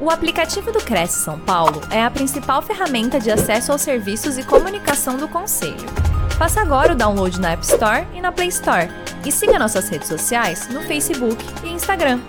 O aplicativo do Cresce São Paulo é a principal ferramenta de acesso aos serviços e comunicação do Conselho. Faça agora o download na App Store e na Play Store. E siga nossas redes sociais no Facebook e Instagram.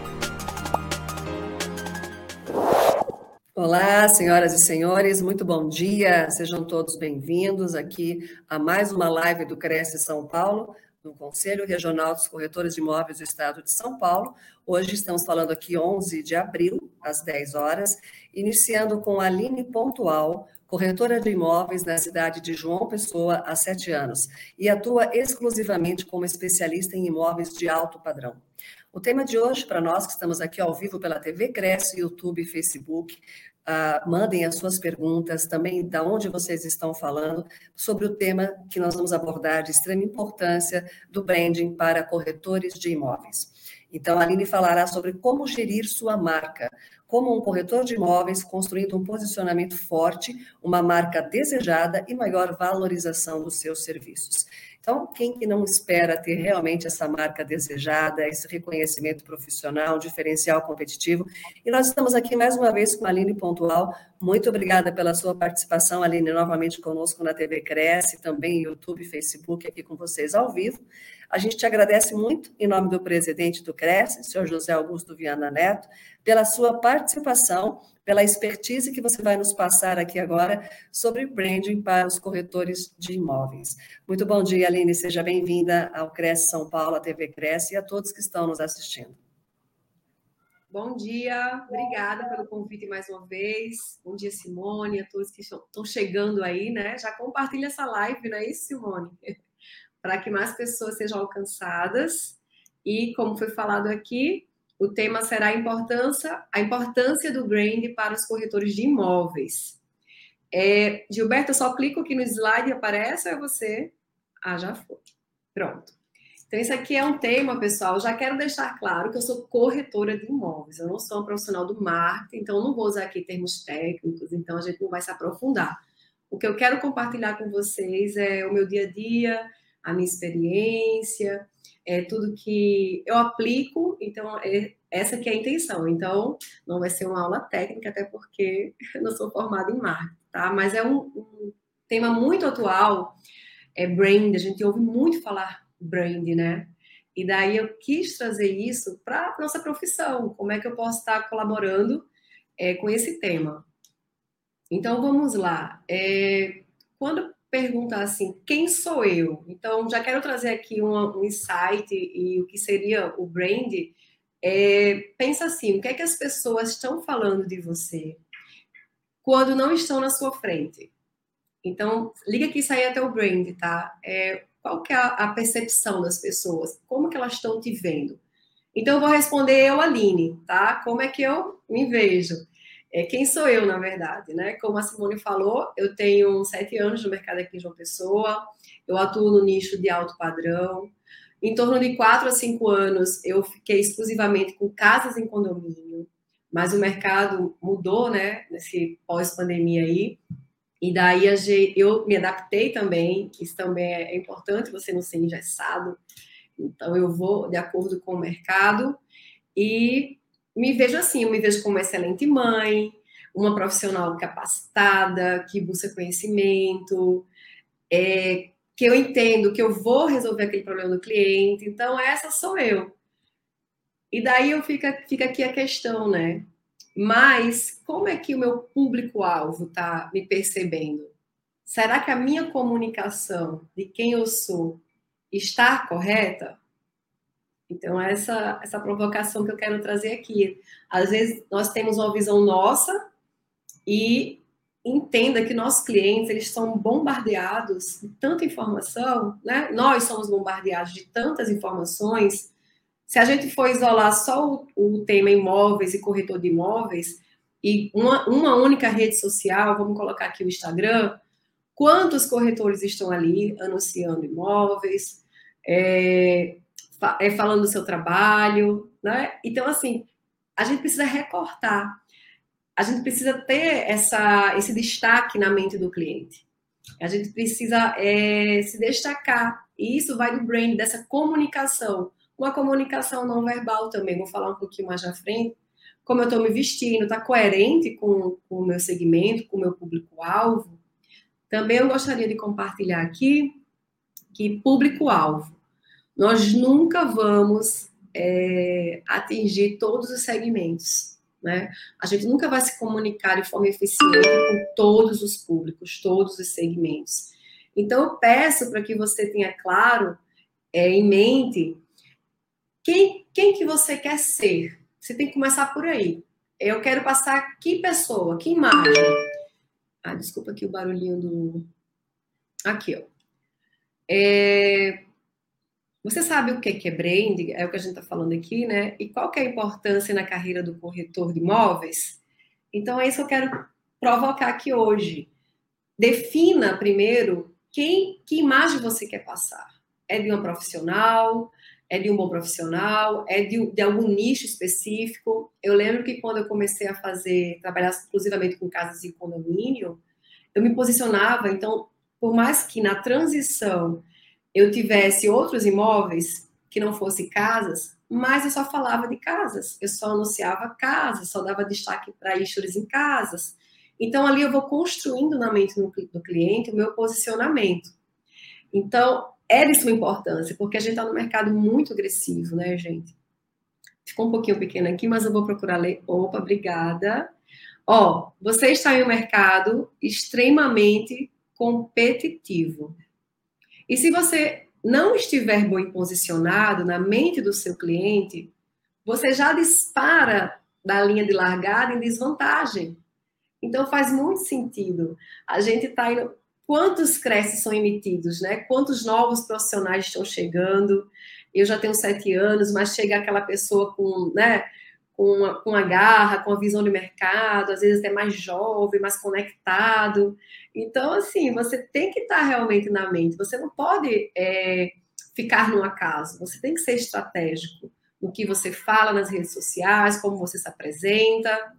Olá, senhoras e senhores, muito bom dia. Sejam todos bem-vindos aqui a mais uma live do Cresce São Paulo, no Conselho Regional dos Corretores de Imóveis do Estado de São Paulo. Hoje estamos falando aqui 11 de abril, às 10 horas, iniciando com Aline Pontual, corretora de imóveis na cidade de João Pessoa há sete anos e atua exclusivamente como especialista em imóveis de alto padrão. O tema de hoje, para nós que estamos aqui ao vivo pela TV Cresce, YouTube e Facebook, Uh, mandem as suas perguntas, também da onde vocês estão falando, sobre o tema que nós vamos abordar de extrema importância do branding para corretores de imóveis. Então, a Aline falará sobre como gerir sua marca, como um corretor de imóveis, construindo um posicionamento forte, uma marca desejada e maior valorização dos seus serviços. Então, quem que não espera ter realmente essa marca desejada, esse reconhecimento profissional, diferencial competitivo? E nós estamos aqui mais uma vez com a Aline Pontual. Muito obrigada pela sua participação, Aline, novamente conosco na TV Cresce, também YouTube, Facebook, aqui com vocês ao vivo. A gente te agradece muito, em nome do presidente do Cresce, senhor José Augusto Viana Neto, pela sua participação, pela expertise que você vai nos passar aqui agora sobre branding para os corretores de imóveis. Muito bom dia, Aline, seja bem-vinda ao Cresce São Paulo, a TV Cresce, e a todos que estão nos assistindo. Bom dia, obrigada pelo convite mais uma vez. Bom dia, Simone, a todos que estão chegando aí, né? Já compartilha essa live, não é isso, Simone? Para que mais pessoas sejam alcançadas. E, como foi falado aqui, o tema será a importância, a importância do brand para os corretores de imóveis. É, Gilberto, eu só clico aqui no slide e aparece, ou é você? Ah, já foi. Pronto. Então, isso aqui é um tema, pessoal. Já quero deixar claro que eu sou corretora de imóveis. Eu não sou uma profissional do marketing, então não vou usar aqui termos técnicos, então a gente não vai se aprofundar. O que eu quero compartilhar com vocês é o meu dia a dia, a minha experiência, é tudo que eu aplico, então é, essa que é a intenção. Então, não vai ser uma aula técnica, até porque eu não sou formada em marketing, tá? Mas é um, um tema muito atual, é brand, a gente ouve muito falar brand, né? E daí eu quis trazer isso para nossa profissão, como é que eu posso estar colaborando é, com esse tema. Então, vamos lá. É, quando perguntar assim, quem sou eu? Então, já quero trazer aqui um, um insight e o que seria o brand. É, pensa assim, o que é que as pessoas estão falando de você quando não estão na sua frente? Então, liga que isso aí até o brand, tá? É, qual que é a, a percepção das pessoas? Como que elas estão te vendo? Então, eu vou responder eu, Aline, tá? Como é que eu me vejo? É, quem sou eu, na verdade, né? Como a Simone falou, eu tenho sete anos no mercado aqui em João Pessoa, eu atuo no nicho de alto padrão. Em torno de quatro a cinco anos, eu fiquei exclusivamente com casas em condomínio, mas o mercado mudou, né? Nesse pós-pandemia aí. E daí eu me adaptei também, isso também é importante, você não ser engessado. Então, eu vou de acordo com o mercado. E me vejo assim, eu me vejo como uma excelente mãe, uma profissional capacitada, que busca conhecimento, é, que eu entendo que eu vou resolver aquele problema do cliente. Então, essa sou eu. E daí eu fica, fica aqui a questão, né? Mas como é que o meu público-alvo está me percebendo? Será que a minha comunicação de quem eu sou está correta? Então, essa, essa provocação que eu quero trazer aqui. Às vezes, nós temos uma visão nossa e entenda que nossos clientes, eles são bombardeados de tanta informação, né? Nós somos bombardeados de tantas informações. Se a gente for isolar só o, o tema imóveis e corretor de imóveis, e uma, uma única rede social, vamos colocar aqui o Instagram, quantos corretores estão ali anunciando imóveis, é, é, falando do seu trabalho, né? Então, assim, a gente precisa recortar, a gente precisa ter essa, esse destaque na mente do cliente. A gente precisa é, se destacar. E isso vai do brand, dessa comunicação. Uma comunicação não verbal também, vou falar um pouquinho mais à frente. como eu estou me vestindo, está coerente com, com o meu segmento, com o meu público-alvo. Também eu gostaria de compartilhar aqui que público-alvo. Nós nunca vamos é, atingir todos os segmentos. Né? A gente nunca vai se comunicar de forma eficiente com todos os públicos, todos os segmentos. Então, eu peço para que você tenha claro, é, em mente, quem, quem que você quer ser. Você tem que começar por aí. Eu quero passar que pessoa, que imagem. Ah, desculpa aqui o barulhinho do... Aqui, ó. É, você sabe o que é branding? É o que a gente está falando aqui, né? E qual que é a importância na carreira do corretor de imóveis? Então, é isso que eu quero provocar aqui hoje. Defina primeiro quem, que imagem você quer passar. É de uma profissional? É de um bom profissional? É de, de algum nicho específico? Eu lembro que quando eu comecei a fazer, trabalhar exclusivamente com casas de condomínio, eu me posicionava, então, por mais que na transição eu tivesse outros imóveis que não fossem casas, mas eu só falava de casas, eu só anunciava casas, só dava destaque para issues em casas. Então, ali eu vou construindo na mente do cliente o meu posicionamento. Então, é de suma importância, porque a gente está no mercado muito agressivo, né, gente? Ficou um pouquinho pequeno aqui, mas eu vou procurar ler. Opa, obrigada. Ó, você está em um mercado extremamente competitivo. E se você não estiver bem posicionado na mente do seu cliente, você já dispara da linha de largada em desvantagem. Então faz muito sentido. A gente está indo. Quantos creches são emitidos, né? Quantos novos profissionais estão chegando? Eu já tenho sete anos, mas chega aquela pessoa com, né? Com a, com a garra, com a visão de mercado, às vezes até mais jovem, mais conectado. Então, assim, você tem que estar realmente na mente. Você não pode é, ficar no acaso. Você tem que ser estratégico no que você fala nas redes sociais, como você se apresenta.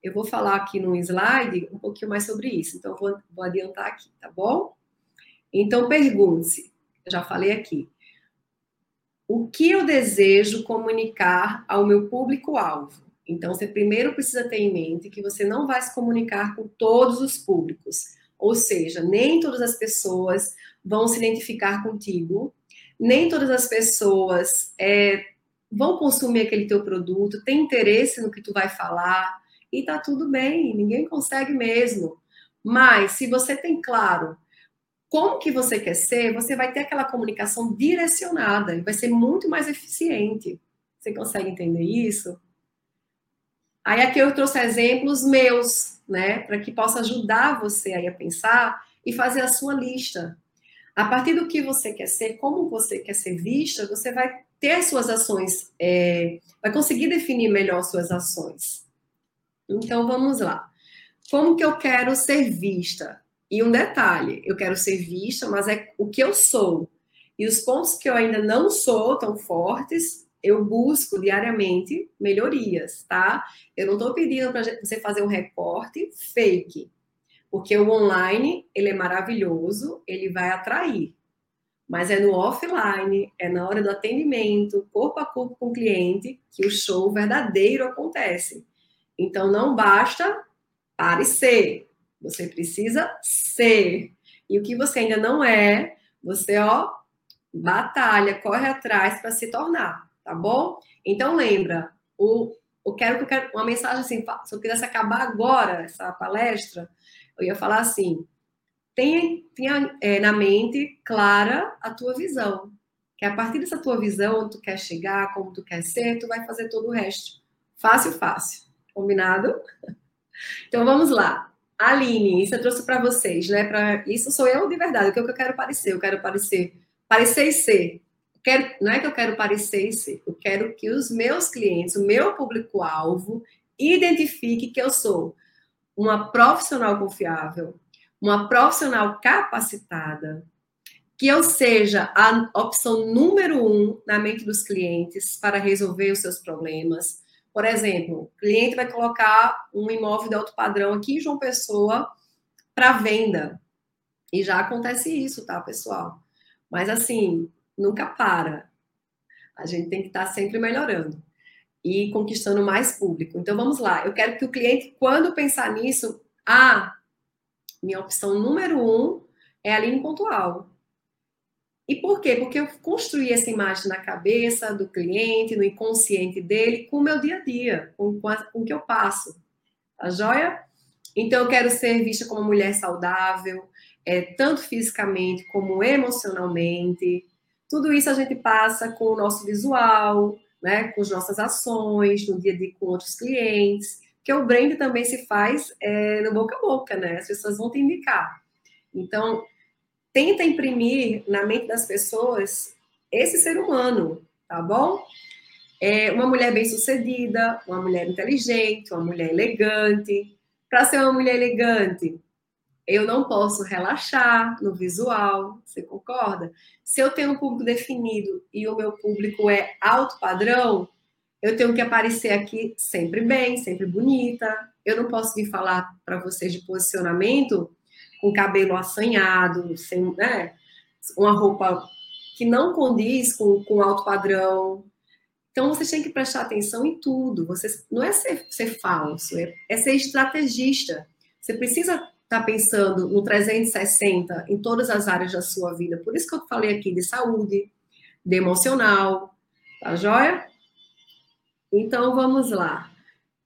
Eu vou falar aqui no slide um pouquinho mais sobre isso. Então, vou, vou adiantar aqui, tá bom? Então, pergunte-se. Já falei aqui. O que eu desejo comunicar ao meu público-alvo? Então, você primeiro precisa ter em mente que você não vai se comunicar com todos os públicos. Ou seja, nem todas as pessoas vão se identificar contigo, nem todas as pessoas é, vão consumir aquele teu produto, tem interesse no que tu vai falar, e tá tudo bem, ninguém consegue mesmo. Mas se você tem claro como que você quer ser, você vai ter aquela comunicação direcionada e vai ser muito mais eficiente. Você consegue entender isso? Aí aqui eu trouxe exemplos meus, né, para que possa ajudar você aí a pensar e fazer a sua lista. A partir do que você quer ser, como você quer ser vista, você vai ter suas ações, é, vai conseguir definir melhor suas ações. Então vamos lá. Como que eu quero ser vista? E um detalhe, eu quero ser vista, mas é o que eu sou. E os pontos que eu ainda não sou tão fortes, eu busco diariamente melhorias, tá? Eu não estou pedindo para você fazer um recorte fake, porque o online ele é maravilhoso, ele vai atrair, mas é no offline, é na hora do atendimento, corpo a corpo com o cliente, que o show verdadeiro acontece. Então não basta parecer, você precisa ser. E o que você ainda não é, você ó batalha, corre atrás para se tornar tá bom? Então lembra, o, eu quero que eu quero uma mensagem assim, se eu quisesse acabar agora essa palestra, eu ia falar assim: tenha, tenha é, na mente clara a tua visão. Que a partir dessa tua visão, onde tu quer chegar, como tu quer ser, tu vai fazer todo o resto. Fácil, fácil. Combinado? Então vamos lá. Aline, isso eu trouxe para vocês, né? Pra, isso sou eu de verdade, o que eu quero parecer. Eu quero parecer, parecer e ser quero, não é que eu quero parecer ser, eu quero que os meus clientes, o meu público-alvo, identifique que eu sou uma profissional confiável, uma profissional capacitada, que eu seja a opção número um na mente dos clientes para resolver os seus problemas. Por exemplo, o cliente vai colocar um imóvel de alto padrão aqui em João Pessoa para venda. E já acontece isso, tá, pessoal? Mas assim, nunca para. A gente tem que estar sempre melhorando. e conquistando mais público. Então vamos lá, eu quero que o cliente, quando pensar nisso, ah, minha opção número um é a linha pontual. E por quê? Porque eu construí essa imagem na cabeça do cliente, no inconsciente dele, com o meu dia a dia, com, com, a, com o que eu passo. Tá joia? Então, eu quero ser vista como mulher saudável, é, tanto fisicamente como emocionalmente. Tudo isso a gente passa com o nosso visual, né, com as nossas ações, no dia a dia com outros clientes, que o brand também se faz é, no boca a boca, né? As pessoas vão te indicar. Então, tenta imprimir na mente das pessoas esse ser humano, tá bom? É uma mulher bem-sucedida, uma mulher inteligente, uma mulher elegante. Para ser uma mulher elegante, eu não posso relaxar no visual, você concorda? Se eu tenho um público definido e o meu público é alto padrão, eu tenho que aparecer aqui sempre bem, sempre bonita. Eu não posso vir falar para vocês de posicionamento com cabelo assanhado, sem, né, uma roupa que não condiz com, com alto padrão. Então, vocês têm que prestar atenção em tudo. Vocês, não é ser, ser falso, é, é ser estrategista. Você precisa está pensando no 360 em todas as áreas da sua vida. Por isso que eu falei aqui de saúde, de emocional, tá joia? Então vamos lá.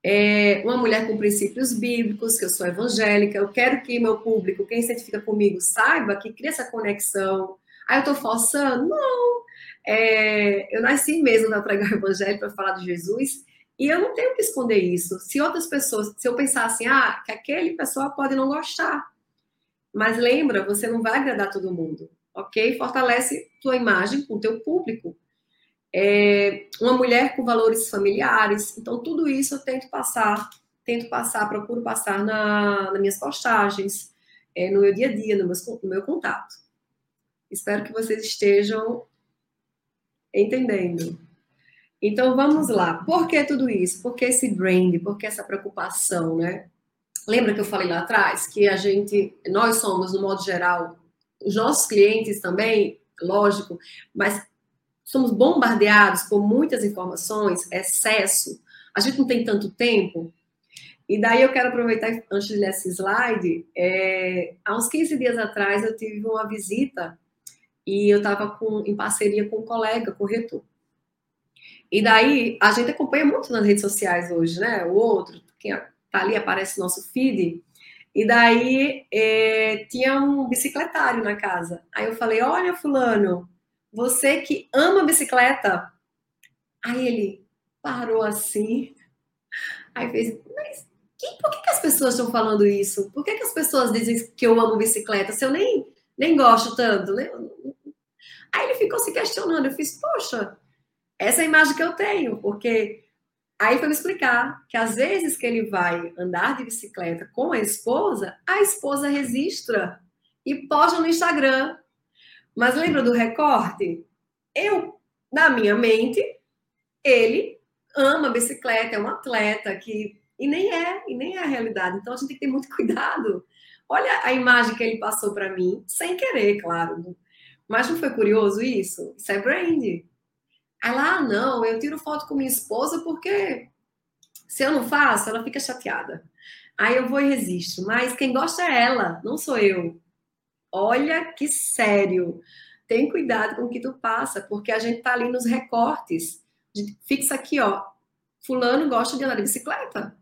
É uma mulher com princípios bíblicos, que eu sou evangélica, eu quero que meu público, quem se identifica comigo, saiba que cria essa conexão. Ah, eu estou forçando? Não. É, eu nasci mesmo para pregar o evangelho, para falar de Jesus, e eu não tenho que esconder isso. Se outras pessoas, se eu pensar assim, ah, que aquele pessoa pode não gostar. Mas lembra, você não vai agradar todo mundo, ok? Fortalece tua imagem com teu público. É, uma mulher com valores familiares. Então, tudo isso eu tento passar, tento passar, procuro passar na, nas minhas postagens, é, no meu dia a dia, no, no meu contato. Espero que vocês estejam entendendo. Então vamos lá. Por que tudo isso? Por que esse brand? Por que essa preocupação, né? Lembra que eu falei lá atrás que a gente, nós somos, no modo geral, os nossos clientes também, lógico, mas somos bombardeados por muitas informações, excesso. A gente não tem tanto tempo. E daí eu quero aproveitar, antes de ler esse slide, é, há uns 15 dias atrás eu tive uma visita e eu estava em parceria com um colega corretor. E daí, a gente acompanha muito nas redes sociais hoje, né? O outro, quem tá ali, aparece no nosso feed. E daí, é, tinha um bicicletário na casa. Aí eu falei, olha, fulano, você que ama bicicleta. Aí ele parou assim. Aí fez, mas que, por que, que, as pessoas estão falando isso? Por que, que as pessoas dizem que eu amo bicicleta se eu nem, nem gosto tanto? Né? Aí ele ficou se questionando. Eu fiz, poxa, essa é a imagem que eu tenho, porque aí foi me explicar que às vezes que ele vai andar de bicicleta com a esposa, a esposa registra e posta no Instagram. Mas lembra do recorte? Eu, na minha mente, ele ama bicicleta, é um atleta que e nem é, e nem é a realidade. Então a gente tem que ter muito cuidado. Olha a imagem que ele passou para mim, sem querer, claro. Mas não foi curioso isso? Isso é brand. Ela, ah, não, eu tiro foto com minha esposa porque se eu não faço, ela fica chateada. Aí eu vou e resisto. Mas quem gosta é ela, não sou eu. Olha que sério. Tem cuidado com o que tu passa, porque a gente tá ali nos recortes. Fixa aqui, ó. Fulano gosta de andar de bicicleta.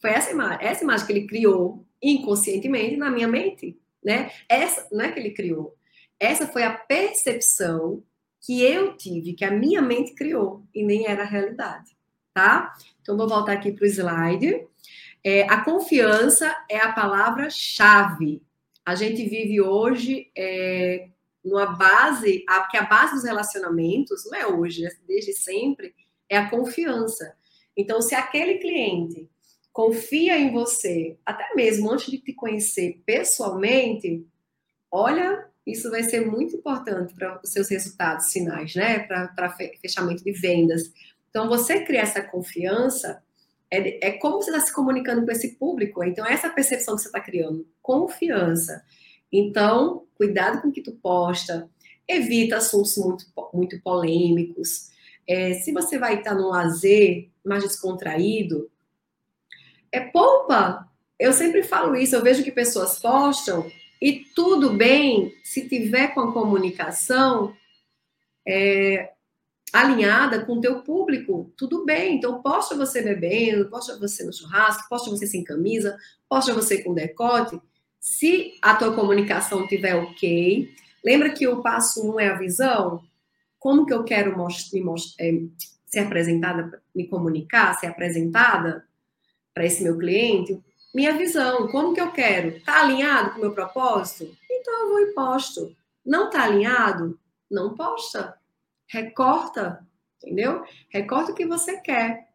Foi essa imagem, essa imagem que ele criou inconscientemente na minha mente, né? Essa não é que ele criou. Essa foi a percepção que eu tive, que a minha mente criou e nem era a realidade, tá? Então, vou voltar aqui para o slide. É, a confiança é a palavra-chave. A gente vive hoje é, numa base, a, que a base dos relacionamentos, não é hoje, é desde sempre, é a confiança. Então, se aquele cliente confia em você, até mesmo antes de te conhecer pessoalmente, olha isso vai ser muito importante para os seus resultados finais, né? Para fechamento de vendas. Então, você criar essa confiança é, é como você está se comunicando com esse público. Então, essa percepção que você está criando, confiança. Então, cuidado com o que tu posta, evita assuntos muito, muito polêmicos. É, se você vai estar no lazer mais descontraído, é poupa. Eu sempre falo isso, eu vejo que pessoas postam e tudo bem se tiver com a comunicação é, alinhada com o teu público, tudo bem. Então, posta você bebendo, posta você no churrasco, posta você sem camisa, posta você com decote. Se a tua comunicação tiver ok, lembra que o passo um é a visão? Como que eu quero me é, ser apresentada, me comunicar, ser apresentada para esse meu cliente? Minha visão, como que eu quero? Tá alinhado com o meu propósito? Então eu vou e posto. Não tá alinhado? Não posta. Recorta, entendeu? Recorta o que você quer.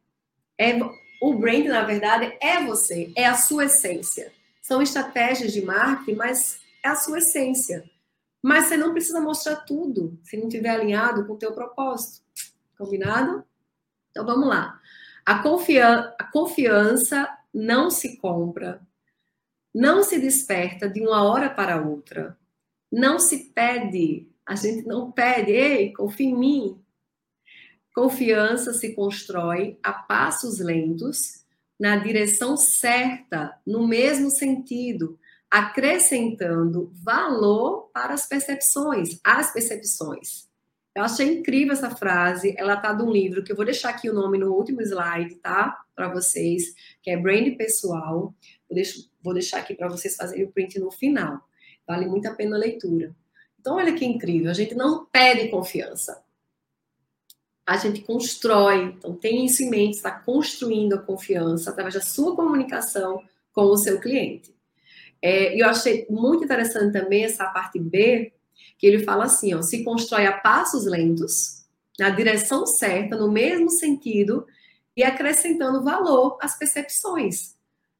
É, o brand, na verdade, é você, é a sua essência. São estratégias de marketing, mas é a sua essência. Mas você não precisa mostrar tudo se não estiver alinhado com o teu propósito. Combinado? Então vamos lá. A, confian a confiança não se compra, não se desperta de uma hora para outra, não se pede, a gente não pede, ei, confia em mim. Confiança se constrói a passos lentos na direção certa, no mesmo sentido, acrescentando valor para as percepções, as percepções. Eu achei incrível essa frase, ela está de um livro que eu vou deixar aqui o nome no último slide, tá? Para vocês, que é Brand Pessoal. Vou, deixo, vou deixar aqui para vocês fazerem o print no final. Vale muito a pena a leitura. Então, olha que incrível, a gente não pede confiança, a gente constrói. Então, tem isso em mente, está construindo a confiança através da sua comunicação com o seu cliente. É, eu achei muito interessante também essa parte B, que ele fala assim: ó, se constrói a passos lentos, na direção certa, no mesmo sentido, e acrescentando valor às percepções.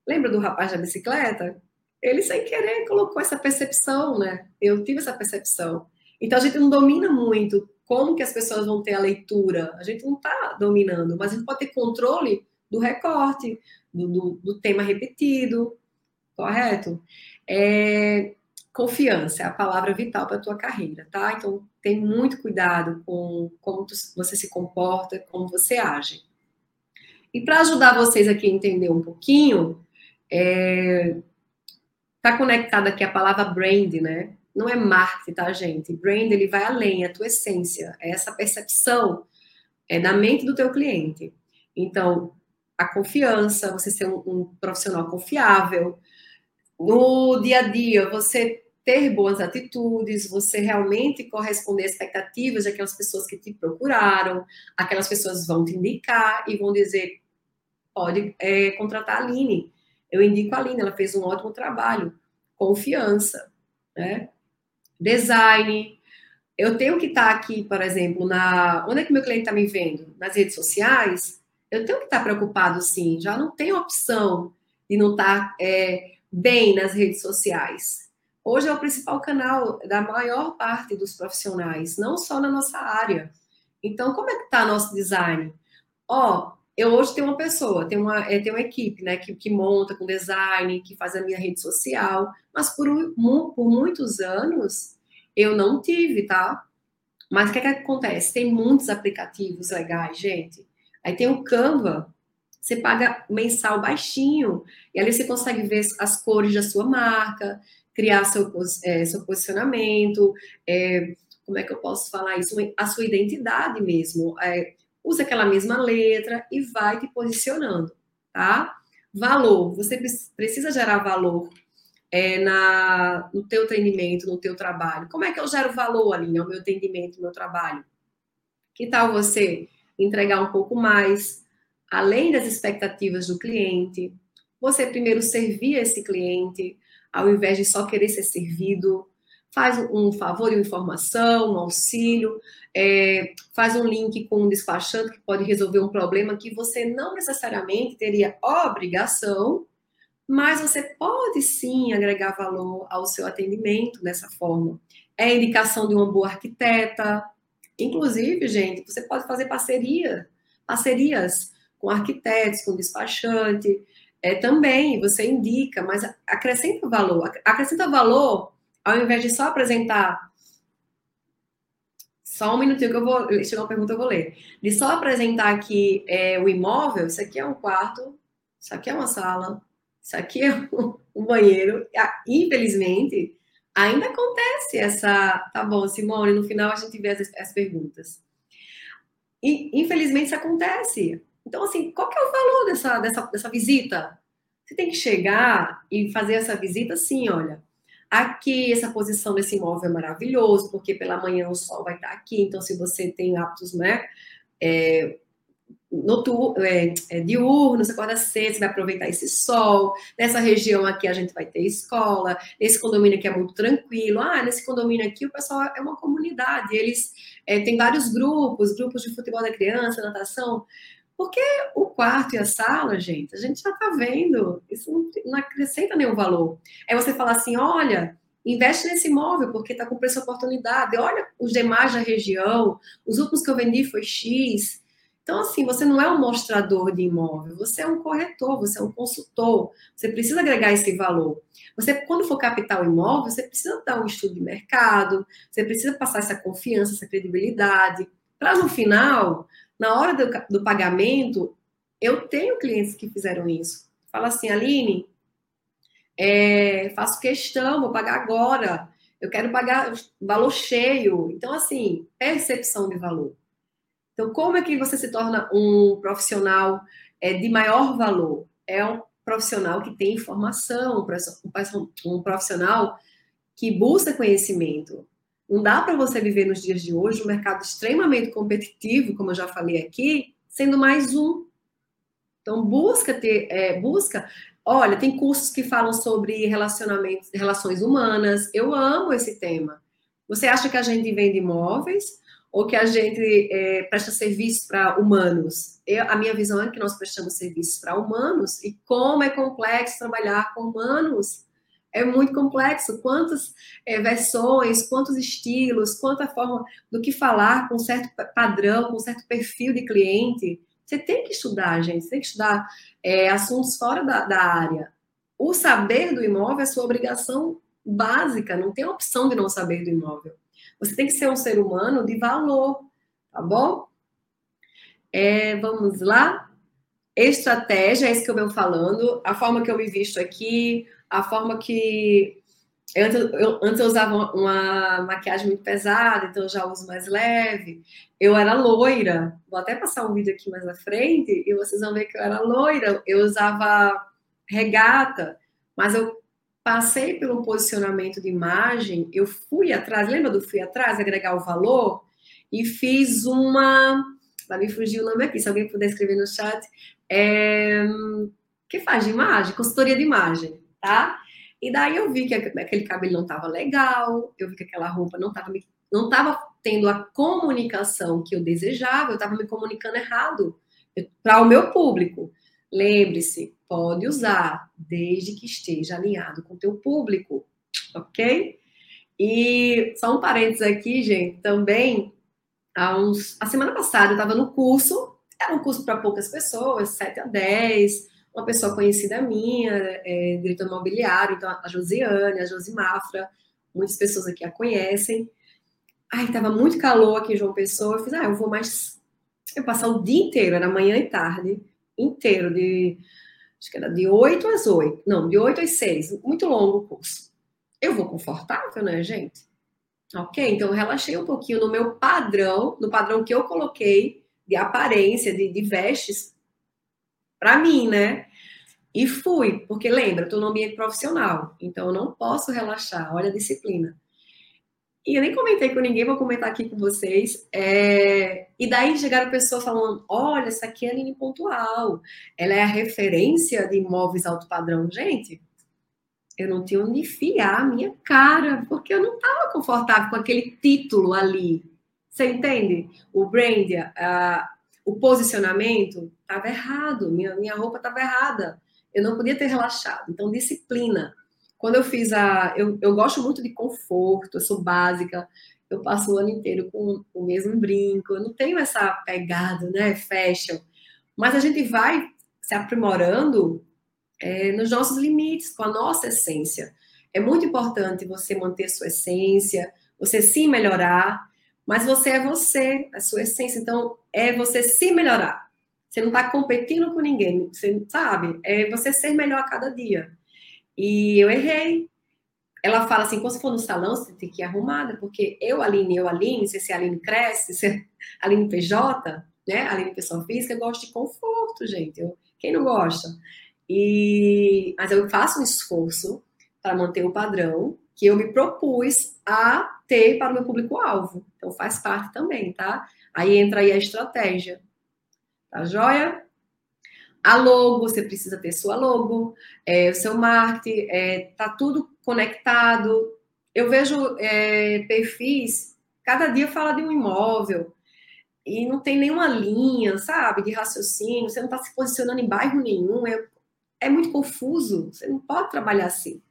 Lembra do rapaz da bicicleta? Ele, sem querer, colocou essa percepção, né? Eu tive essa percepção. Então, a gente não domina muito como que as pessoas vão ter a leitura. A gente não está dominando, mas a gente pode ter controle do recorte, do, do, do tema repetido, correto? É, confiança é a palavra vital para a tua carreira, tá? Então, tem muito cuidado com como tu, você se comporta, como você age. E para ajudar vocês aqui a entender um pouquinho, é, tá conectada aqui a palavra brand, né? não é marketing, tá, gente? Brand, ele vai além, é a tua essência, é essa percepção é da mente do teu cliente. Então, a confiança, você ser um, um profissional confiável, no dia a dia, você ter boas atitudes, você realmente corresponder às expectativas daquelas pessoas que te procuraram, aquelas pessoas vão te indicar e vão dizer, pode é, contratar a Aline. Eu indico a Aline, ela fez um ótimo trabalho. Confiança, né? design. Eu tenho que estar aqui, por exemplo, na. Onde é que meu cliente está me vendo? Nas redes sociais. Eu tenho que estar preocupado, sim. Já não tem opção de não estar é, bem nas redes sociais. Hoje é o principal canal da maior parte dos profissionais, não só na nossa área. Então, como é que está nosso design? Ó, eu hoje tenho uma pessoa, tenho uma, é, tenho uma equipe, né, que, que monta com design, que faz a minha rede social, mas por, por muitos anos eu não tive, tá? Mas o que, é que acontece? Tem muitos aplicativos legais, gente. Aí tem o Canva, você paga mensal baixinho, e ali você consegue ver as cores da sua marca, criar seu, é, seu posicionamento, é, como é que eu posso falar isso? A sua identidade mesmo. É, usa aquela mesma letra e vai te posicionando, tá? Valor, você precisa gerar valor é, na, no teu atendimento, no teu trabalho. Como é que eu gero valor, ali ao meu atendimento, no meu trabalho? Que tal você entregar um pouco mais, além das expectativas do cliente? Você primeiro servir esse cliente, ao invés de só querer ser servido, faz um favor de informação, um auxílio, é, faz um link com um despachante que pode resolver um problema que você não necessariamente teria obrigação, mas você pode sim agregar valor ao seu atendimento dessa forma. É indicação de uma boa arquiteta. Inclusive, gente, você pode fazer parceria, parcerias com arquitetos, com despachante. É, também você indica, mas acrescenta valor. Acrescenta valor ao invés de só apresentar só um minutinho que eu vou. Chegou uma pergunta, eu vou ler. De só apresentar aqui é, o imóvel, isso aqui é um quarto, isso aqui é uma sala, isso aqui é um, banheiro. Ah, infelizmente, ainda acontece essa. Tá bom, Simone, no final a gente vê as, as perguntas. E, infelizmente, isso acontece. Então, assim, qual que é o valor dessa, dessa, dessa visita? Você tem que chegar e fazer essa visita assim, olha. Aqui, essa posição desse imóvel é maravilhoso, porque pela manhã o sol vai estar aqui, então se você tem hábitos, né, é, noturno, é, é, diurno, você acorda cedo, você vai aproveitar esse sol. Nessa região aqui a gente vai ter escola. Nesse condomínio aqui é muito tranquilo. Ah, nesse condomínio aqui o pessoal é uma comunidade. Eles é, têm vários grupos, grupos de futebol da criança, natação. Porque o quarto e a sala, gente, a gente já está vendo, isso não, não, acrescenta nenhum valor. É você falar assim: olha, investe nesse imóvel porque está com preço oportunidade, olha os demais da região, os últimos que eu vendi foi X. Então, assim, você não é um mostrador de imóvel, você é um corretor, você é um consultor, você precisa agregar esse valor. Você, quando for captar o imóvel, você precisa dar um estudo de mercado, você precisa passar essa confiança, essa credibilidade, para no final na hora do, do pagamento, eu tenho clientes que fizeram isso. Fala assim, Aline, é, faço questão, vou pagar agora. Eu quero pagar valor cheio. Então, assim, percepção de valor. Então, como é que você se torna um profissional é, de maior valor? É um profissional que tem informação, um profissional que busca conhecimento. Não dá para você viver nos dias de hoje um mercado extremamente competitivo, como eu já falei aqui, sendo mais um. Então busca ter, é, busca. Olha, tem cursos que falam sobre relacionamentos, relações humanas. Eu amo esse tema. Você acha que a gente vende imóveis ou que a gente é, presta serviço para humanos? Eu, a minha visão é que nós prestamos serviços para humanos e como é complexo trabalhar com humanos é muito complexo. Quantas é, versões, quantos estilos, quanta forma do que falar com certo padrão, com certo perfil de cliente. Você tem que estudar, gente. Você tem que estudar é, assuntos fora da, da área. O saber do imóvel é sua obrigação básica. Não tem opção de não saber do imóvel. Você tem que ser um ser humano de valor, tá bom? É, vamos lá. Estratégia, é isso que eu venho falando. A forma que eu me visto aqui, a forma que. Antes eu, antes eu usava uma, maquiagem muito pesada, então eu já uso mais leve. Eu era loira, vou até passar um vídeo aqui mais à frente e vocês vão ver que eu era loira. Eu usava regata, mas eu passei pelo posicionamento de imagem, eu fui atrás, lembra do fui atrás, agregar o valor? E fiz uma. Vai me fugir o nome aqui, se alguém puder escrever no chat. É, que faz de imagem? Consultoria de imagem tá? E daí eu vi que aquele cabelo não estava legal, eu vi que aquela roupa não estava não tava tendo a comunicação que eu desejava, eu estava me comunicando errado para o meu público. Lembre-se, pode usar desde que esteja alinhado com o teu público, ok? E só um parênteses aqui, gente, também, há uns, a semana passada eu estava no curso, era um curso para poucas pessoas, 7 a 10, uma pessoa conhecida minha, é, diretor imobiliário, então a Josiane, a Josimafra, muitas pessoas aqui a conhecem. Ai, tava muito calor aqui em João Pessoa, eu fiz, ah, eu vou mais, eu passar o dia inteiro, era manhã e tarde, inteiro, de, acho que era de 8 às 8, não, de 8 às 6, muito longo o curso. Eu vou confortável, né, gente? Ok, então eu relaxei um pouquinho no meu padrão, no padrão que eu coloquei de aparência, de, de vestes, para mim, né? E fui, porque lembra, estou no ambiente profissional, então eu não posso relaxar, olha a disciplina. E eu nem comentei com ninguém, vou comentar aqui com vocês. É... E daí chegaram pessoas falando: olha, essa aqui é a Aline Pontual, ela é a referência de imóveis alto padrão. Gente, eu não tinha onde enfiar a minha cara, porque eu não estava confortável com aquele título ali. Você entende? O brand, a, o posicionamento estava errado, minha, minha roupa estava errada. Eu não podia ter relaxado. Então, disciplina. Quando eu fiz a. Eu, eu gosto muito de conforto, eu sou básica, eu passo o ano inteiro com o mesmo brinco, eu não tenho essa pegada, né? Fashion. Mas a gente vai se aprimorando é, nos nossos limites, com a nossa essência. É muito importante você manter sua essência, você sim melhorar, Mas você é você, a sua essência. Então, é você se melhorar. Você não está competindo com ninguém, você sabe? É você ser melhor a cada dia. E eu errei. Ela fala assim: quando você for no salão, você tem que ir arrumada, porque eu, Aline, eu, Aline, se a Aline cresce, se Aline PJ, né? Aline pessoa física, eu gosto de conforto, gente. Eu, quem não gosta? E, mas eu faço um esforço para manter o padrão que eu me propus a ter para o meu público-alvo. Então faz parte também, tá? Aí entra aí a estratégia. Tá joia? A logo, você precisa ter sua logo, é, o seu marketing, é, tá tudo conectado. Eu vejo é, perfis, cada dia fala de um imóvel, e não tem nenhuma linha, sabe, de raciocínio, você não está se posicionando em bairro nenhum, é, é muito confuso, você não pode trabalhar assim.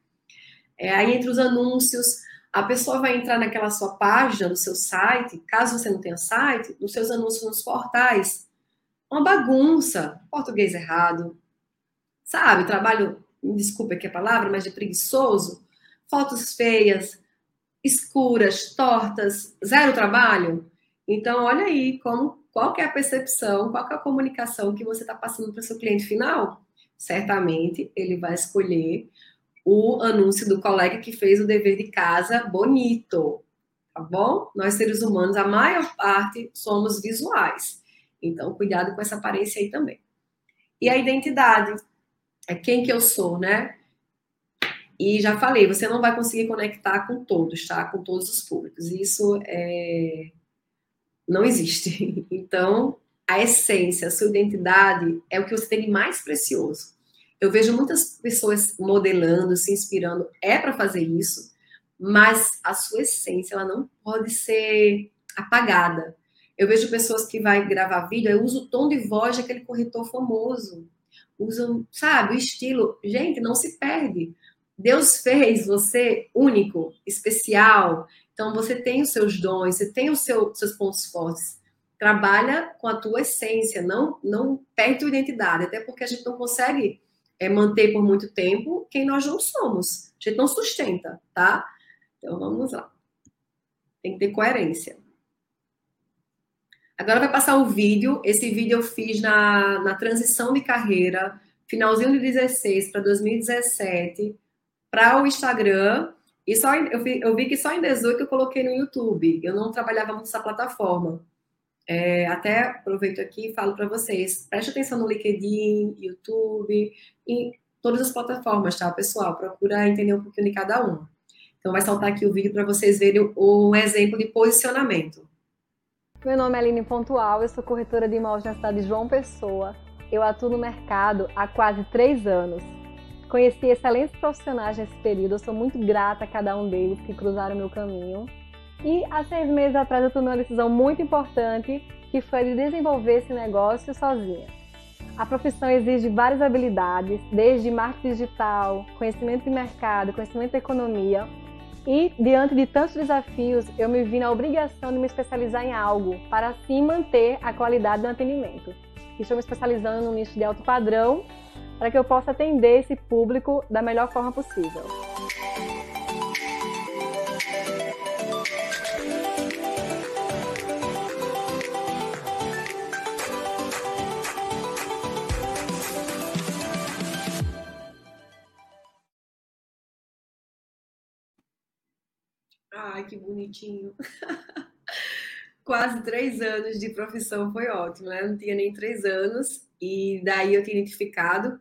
É, aí entre os anúncios, a pessoa vai entrar naquela sua página, no seu site, caso você não tenha site, nos seus anúncios nos portais. Uma bagunça, português errado, sabe? Trabalho, desculpa aqui a palavra, mas de preguiçoso, fotos feias, escuras, tortas, zero trabalho. Então, olha aí como, qual é a percepção, qual é a comunicação que você está passando para o seu cliente final. Certamente ele vai escolher o anúncio do colega que fez o dever de casa bonito, tá bom? Nós seres humanos, a maior parte somos visuais. Então, cuidado com essa aparência aí também. E a identidade, é quem que eu sou, né? E já falei, você não vai conseguir conectar com todos, tá? Com todos os públicos. Isso é não existe. Então, a essência, a sua identidade é o que você tem de mais precioso. Eu vejo muitas pessoas modelando, se inspirando, é para fazer isso, mas a sua essência ela não pode ser apagada. Eu vejo pessoas que vai gravar vídeo, eu uso o tom de voz daquele corretor famoso. Usam, sabe, o estilo. Gente, não se perde. Deus fez você único, especial. Então você tem os seus dons, você tem os seu, seus pontos fortes. Trabalha com a tua essência, não não perde tua identidade, até porque a gente não consegue é, manter por muito tempo quem nós não somos. A gente não sustenta, tá? Então vamos lá. Tem que ter coerência. Agora vai passar o vídeo. Esse vídeo eu fiz na, na transição de carreira, finalzinho de 16 para 2017, para o Instagram. E só eu vi, eu vi que só em 18 eu coloquei no YouTube. Eu não trabalhava muito nessa plataforma. É, até aproveito aqui e falo para vocês, preste atenção no LinkedIn, YouTube, em todas as plataformas, tá, pessoal? Procura entender um pouquinho de cada uma. Então, vai saltar aqui o vídeo para vocês verem um exemplo de posicionamento. Meu nome é Aline Pontual, eu sou corretora de imóveis na cidade de João Pessoa. Eu atuo no mercado há quase três anos. Conheci excelentes profissionais nesse período, eu sou muito grata a cada um deles que cruzaram meu caminho. E há seis meses atrás eu tomei uma decisão muito importante, que foi de desenvolver esse negócio sozinha. A profissão exige várias habilidades, desde marketing digital, conhecimento de mercado, conhecimento de economia. E, diante de tantos desafios, eu me vi na obrigação de me especializar em algo, para assim manter a qualidade do atendimento. Estou me especializando no nicho de alto padrão, para que eu possa atender esse público da melhor forma possível. Ai, que bonitinho. Quase três anos de profissão foi ótimo, né? Não tinha nem três anos. E daí eu tinha identificado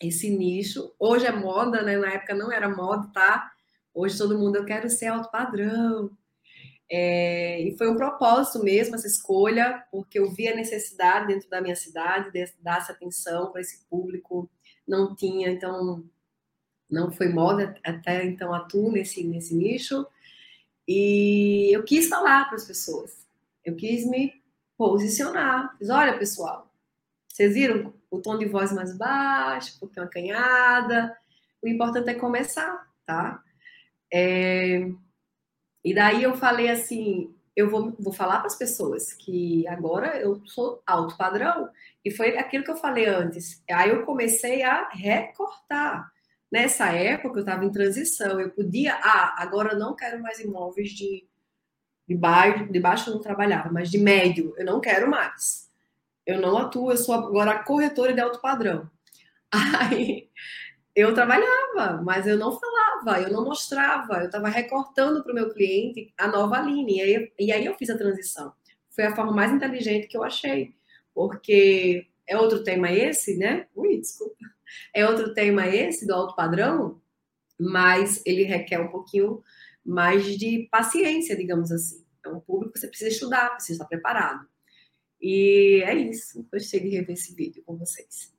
esse nicho. Hoje é moda, né? Na época não era moda, tá? Hoje todo mundo, eu quero ser alto padrão. É, e foi um propósito mesmo essa escolha, porque eu vi a necessidade dentro da minha cidade de dar essa atenção para esse público. Não tinha, então, não foi moda, até então atuo nesse, nesse nicho. E eu quis falar para as pessoas, eu quis me posicionar. Fiz, olha, pessoal, vocês viram o tom de voz mais baixo, porque é uma canhada. O importante é começar, tá? É... E daí eu falei assim, eu vou, vou falar para as pessoas que agora eu sou alto padrão. E foi aquilo que eu falei antes. Aí eu comecei a recortar. Nessa época eu estava em transição, eu podia, ah, agora eu não quero mais imóveis de De baixo, de baixo eu não trabalhava, mas de médio eu não quero mais. Eu não atuo, eu sou agora corretora de alto padrão. Aí eu trabalhava, mas eu não falava, eu não mostrava, eu estava recortando para o meu cliente a nova linha. E aí, e aí eu fiz a transição. Foi a forma mais inteligente que eu achei, porque é outro tema esse, né? Ui, desculpa. É outro tema esse do alto padrão, mas ele requer um pouquinho mais de paciência, digamos assim. É um público que você precisa estudar, precisa estar preparado. E é isso. Gostei de rever esse vídeo com vocês.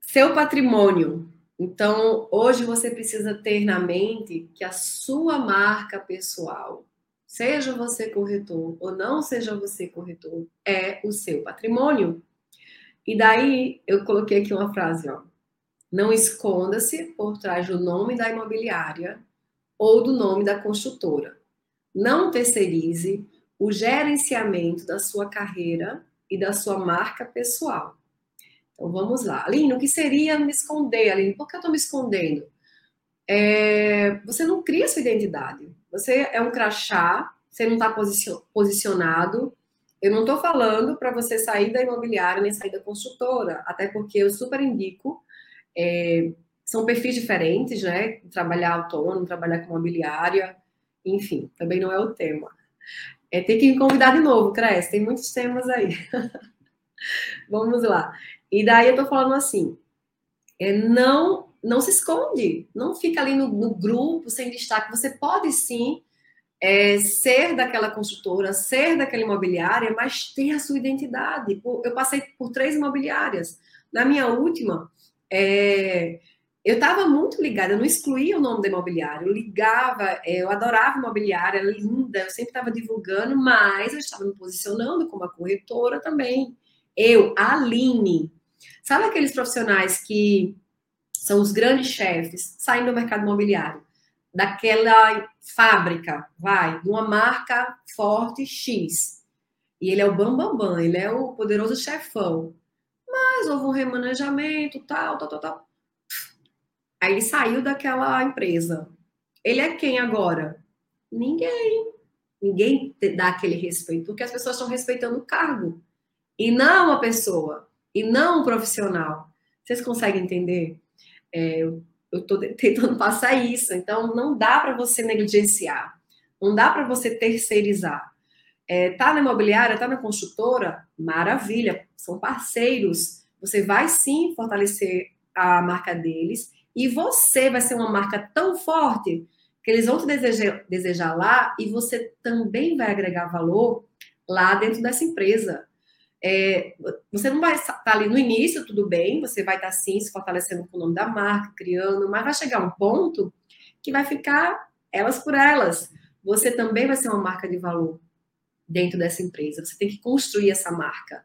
Seu patrimônio. Então, hoje você precisa ter na mente que a sua marca pessoal, seja você corretor ou não seja você corretor, é o seu patrimônio. E daí eu coloquei aqui uma frase, ó. Não esconda-se por trás do nome da imobiliária ou do nome da construtora. Não terceirize o gerenciamento da sua carreira e da sua marca pessoal. Então vamos lá. Aline, o que seria me esconder, Aline? Por que eu estou me escondendo? É, você não cria sua identidade. Você é um crachá, você não está posicionado. Eu não estou falando para você sair da imobiliária nem sair da construtora, até porque eu super indico. É, são perfis diferentes, né? Trabalhar autônomo, trabalhar com imobiliária, enfim, também não é o tema. É ter que me convidar de novo, Cresce, tem muitos temas aí. Vamos lá. E daí eu tô falando assim, é, não, não se esconde, não fica ali no, no grupo sem destaque. Você pode sim é, ser daquela construtora, ser daquela imobiliária, mas ter a sua identidade. Eu passei por três imobiliárias. Na minha última, é, eu estava muito ligada, eu não excluía o nome da imobiliária, eu ligava, é, eu adorava imobiliária, linda, eu sempre estava divulgando, mas eu estava me posicionando como a corretora também. Eu, Aline, sabe aqueles profissionais que são os grandes chefes, saem do mercado imobiliário, daquela fábrica, vai, de uma marca forte X, e ele é o bambambam, bam, bam, ele é o poderoso chefão, mas houve um remanejamento, tal, tal, tal, tal Aí ele saiu daquela empresa. Ele é quem agora? Ninguém. Ninguém dá aquele respeito, porque as pessoas estão respeitando o cargo. E não a pessoa. E não o profissional. Vocês conseguem entender? É, eu estou tentando passar isso. Então, não dá para você negligenciar. Não dá para você terceirizar. É, tá na imobiliária, tá na construtora? Maravilha. São parceiros. Você vai sim fortalecer a marca deles e você vai ser uma marca tão forte que eles vão te desejar, desejar lá e você também vai agregar valor lá dentro dessa empresa. É, você não vai estar ali no início, tudo bem, você vai estar sim se fortalecendo com o nome da marca, criando, mas vai chegar um ponto que vai ficar elas por elas. Você também vai ser uma marca de valor dentro dessa empresa. Você tem que construir essa marca.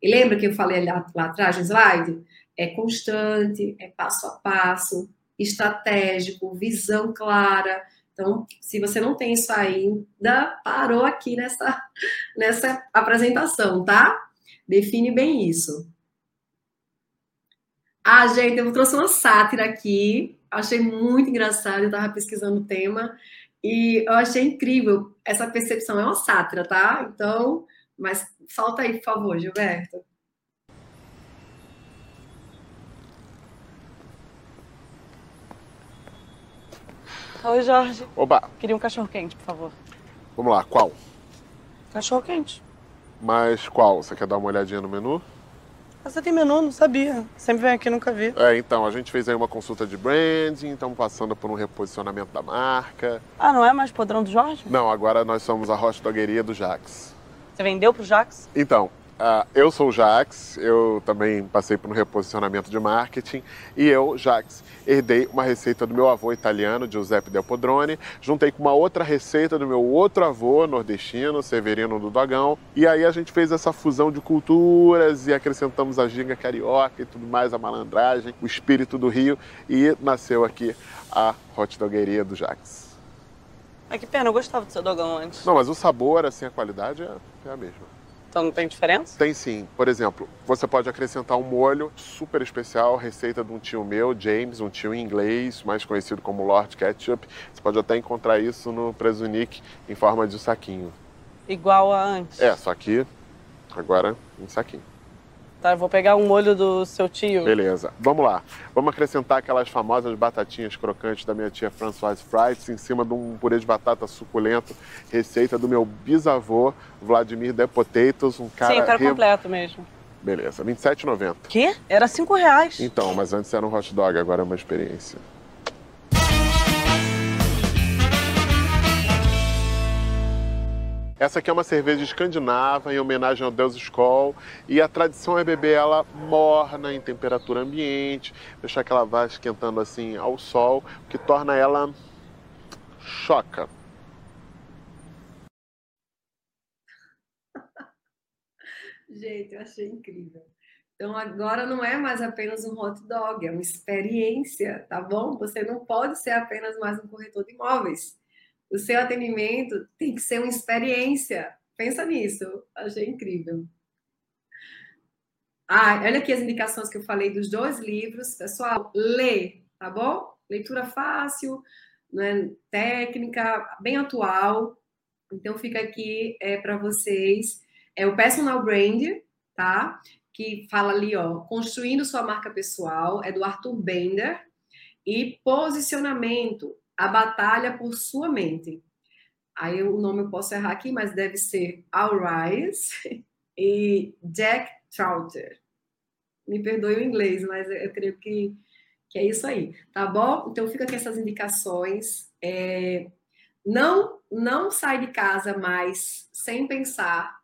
E lembra que eu falei lá, lá atrás no slide? é constante, é passo a passo, estratégico, visão clara. Então, se você não tem isso ainda, parou aqui nessa, nessa apresentação, tá? Define bem isso. Ah, gente, eu trouxe uma sátira aqui. Achei muito engraçado, eu estava pesquisando o tema e eu achei incrível. Essa percepção é uma sátira, tá? Então, mas falta aí, por favor, Gilberto. Oi, Jorge. Oba! Queria um cachorro quente, por favor. Vamos lá, qual? Cachorro quente. Mas qual? Você quer dar uma olhadinha no menu? Você tem menu? Não sabia. Sempre vem aqui, nunca vi. É, então, a gente fez aí uma consulta de branding, estamos passando por um reposicionamento da marca. Ah, não é mais podrão do Jorge? Não, agora nós somos a Rocha Dogueria do Jax. Você vendeu pro Jax? Então, Uh, eu sou o Jax, eu também passei por um reposicionamento de marketing e eu, Jax, herdei uma receita do meu avô italiano, Giuseppe Del Podrone, juntei com uma outra receita do meu outro avô nordestino, Severino do Dogão, e aí a gente fez essa fusão de culturas e acrescentamos a ginga carioca e tudo mais, a malandragem, o espírito do Rio e nasceu aqui a Hot Dogueria do Jax. É que pena, eu gostava do seu dogão antes. Não, mas o sabor, assim, a qualidade é, é a mesma. Então não tem diferença? Tem sim. Por exemplo, você pode acrescentar um molho super especial, receita de um tio meu, James, um tio inglês, mais conhecido como Lord Ketchup. Você pode até encontrar isso no Presunic em forma de saquinho. Igual a antes? É, só que agora em saquinho. Tá, eu vou pegar um molho do seu tio. Beleza. Vamos lá. Vamos acrescentar aquelas famosas batatinhas crocantes da minha tia Françoise Frites em cima de um purê de batata suculento, receita do meu bisavô Vladimir The Potatoes, um cara... Sim, quero re... completo mesmo. Beleza, R$ 27,90. Quê? Era cinco reais. Então, mas antes era um hot dog, agora é uma experiência. Essa aqui é uma cerveja escandinava em homenagem ao deus Skoll e a tradição é beber ela morna em temperatura ambiente, deixar que ela vá esquentando assim ao sol, o que torna ela choca. Gente, eu achei incrível. Então agora não é mais apenas um hot dog, é uma experiência, tá bom? Você não pode ser apenas mais um corretor de imóveis. O seu atendimento tem que ser uma experiência. Pensa nisso. Achei incrível. Ah, olha aqui as indicações que eu falei dos dois livros. Pessoal, lê, tá bom? Leitura fácil, né? técnica, bem atual. Então fica aqui é, para vocês. É o Personal Brand, tá? Que fala ali, ó, construindo sua marca pessoal, é do Arthur Bender. E posicionamento, a batalha por sua mente. Aí o nome eu posso errar aqui, mas deve ser All Rise e Jack Trouter. Me perdoe o inglês, mas eu creio que, que é isso aí, tá bom? Então fica com essas indicações. É, não, não sai de casa mais sem pensar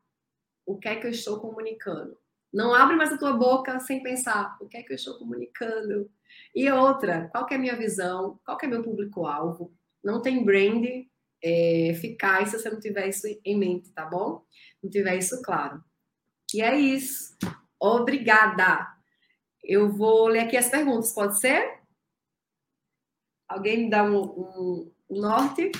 o que é que eu estou comunicando. Não abre mais a tua boca sem pensar o que é que eu estou comunicando e outra, qual é a minha visão? Qual é meu público-alvo? Não tem brand é, eficaz se você não tiver isso em mente, tá bom? Não tiver isso claro. E é isso. Obrigada. Eu vou ler aqui as perguntas, pode ser? Alguém me dá um, um, um norte?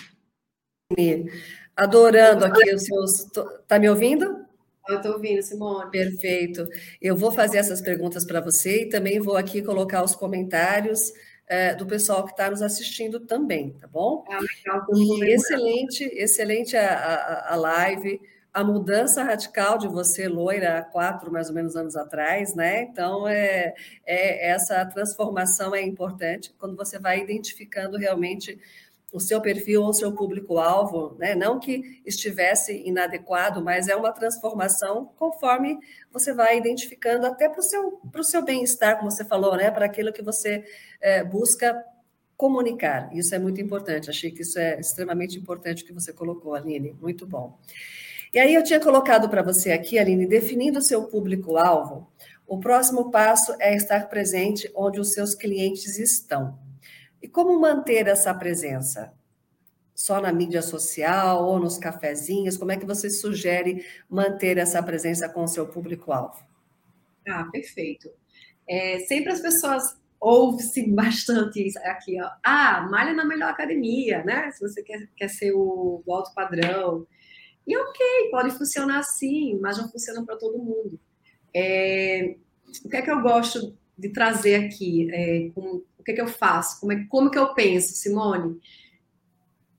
Adorando aqui os seus. Tá me ouvindo? Eu estou ouvindo, Simone. Perfeito. Eu vou fazer essas perguntas para você e também vou aqui colocar os comentários é, do pessoal que está nos assistindo também, tá bom? Ah, legal. E excelente, excelente a, a, a live a mudança radical de você, loira, há quatro mais ou menos anos atrás, né? Então, é, é, essa transformação é importante quando você vai identificando realmente o seu perfil ou o seu público-alvo, né? não que estivesse inadequado, mas é uma transformação conforme você vai identificando até para o seu, seu bem-estar, como você falou, né? para aquilo que você é, busca comunicar. Isso é muito importante, achei que isso é extremamente importante que você colocou, Aline, muito bom. E aí eu tinha colocado para você aqui, Aline, definindo o seu público-alvo, o próximo passo é estar presente onde os seus clientes estão. E como manter essa presença? Só na mídia social ou nos cafezinhos? Como é que você sugere manter essa presença com o seu público-alvo? Ah, perfeito. É, sempre as pessoas ouvem-se bastante aqui, ó. Ah, malha na melhor academia, né? Se você quer, quer ser o, o alto padrão. E ok, pode funcionar assim, mas não funciona para todo mundo. É, o que é que eu gosto de trazer aqui? É, com, o que, é que eu faço? Como, é, como que eu penso, Simone?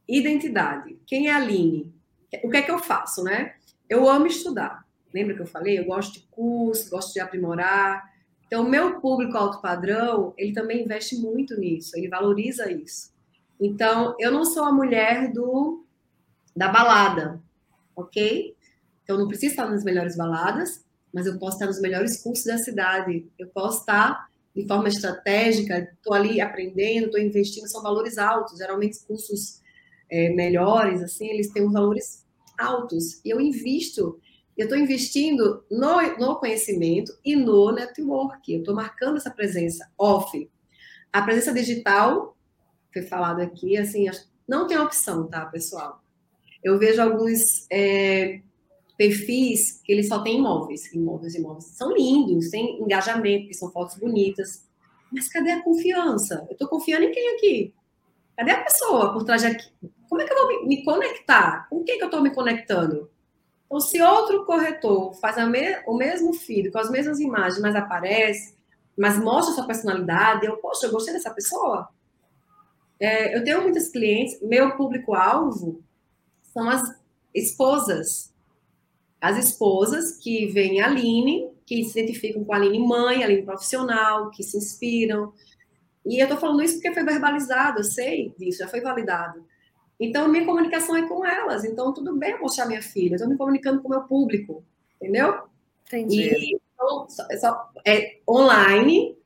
Identidade. Quem é a Aline? O que é que eu faço, né? Eu amo estudar. Lembra que eu falei? Eu gosto de curso, gosto de aprimorar. Então, o meu público alto padrão, ele também investe muito nisso, ele valoriza isso. Então, eu não sou a mulher do da balada, ok? Então, não preciso estar nas melhores baladas, mas eu posso estar nos melhores cursos da cidade. Eu posso estar de forma estratégica, estou ali aprendendo, estou investindo, são valores altos. Geralmente, cursos é, melhores, assim, eles têm valores altos. E eu invisto, eu estou investindo no, no conhecimento e no network. Eu estou marcando essa presença off. A presença digital, foi falado aqui, assim, não tem opção, tá, pessoal? Eu vejo alguns é, perfis que eles só têm imóveis, imóveis, imóveis. São lindos, tem engajamento, que são fotos bonitas. Mas cadê a confiança? Eu estou confiando em quem aqui? Cadê a pessoa por trás daqui? Como é que eu vou me conectar? Com quem que eu estou me conectando? Então, se outro corretor faz me, o mesmo feed, com as mesmas imagens, mas aparece, mas mostra sua personalidade, eu, poxa, eu gostei dessa pessoa. É, eu tenho muitos clientes, meu público-alvo são as esposas. As esposas que veem a Aline, que se identificam com a Aline mãe, a Aline profissional, que se inspiram. E eu estou falando isso porque foi verbalizado, eu sei disso, já foi validado. Então, minha comunicação é com elas. Então, tudo bem eu mostrar minha filha. Estou me comunicando com o meu público, entendeu? Entendi. E, então, é, só, é online,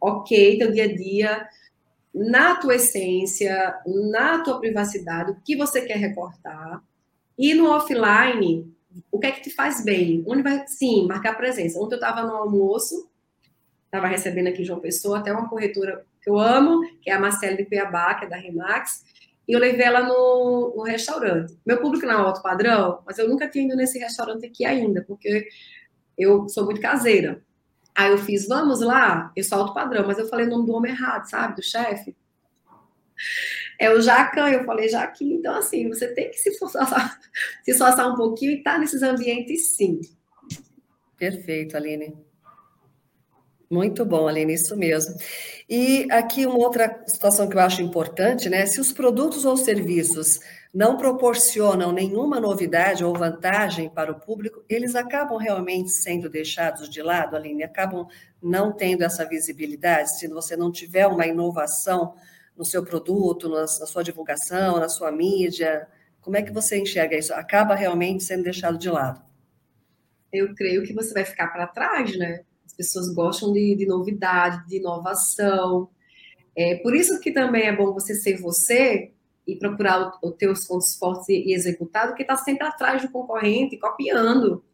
ok, teu dia a dia, na tua essência, na tua privacidade, o que você quer recortar. E no offline, o que é que te faz bem? Onde vai, sim, marcar presença. Ontem eu estava no almoço, estava recebendo aqui João Pessoa, até uma corretora que eu amo, que é a Marcela de Cuiabá, que é da Remax, e eu levei ela no, no restaurante. Meu público não é alto padrão, mas eu nunca tinha ido nesse restaurante aqui ainda, porque eu sou muito caseira. Aí eu fiz, vamos lá, eu sou alto padrão, mas eu falei o nome do homem errado, sabe, do chefe. É o Jacan, eu falei Jaquim. Então, assim, você tem que se esforçar, se esforçar um pouquinho e estar tá nesses ambientes, sim. Perfeito, Aline. Muito bom, Aline, isso mesmo. E aqui uma outra situação que eu acho importante, né? Se os produtos ou serviços não proporcionam nenhuma novidade ou vantagem para o público, eles acabam realmente sendo deixados de lado, Aline, acabam não tendo essa visibilidade. Se você não tiver uma inovação no seu produto, na, na sua divulgação, na sua mídia, como é que você enxerga isso? Acaba realmente sendo deixado de lado? Eu creio que você vai ficar para trás, né? As pessoas gostam de, de novidade, de inovação. É por isso que também é bom você ser você e procurar os teus pontos fortes e, executar, do que está sempre atrás do concorrente, copiando,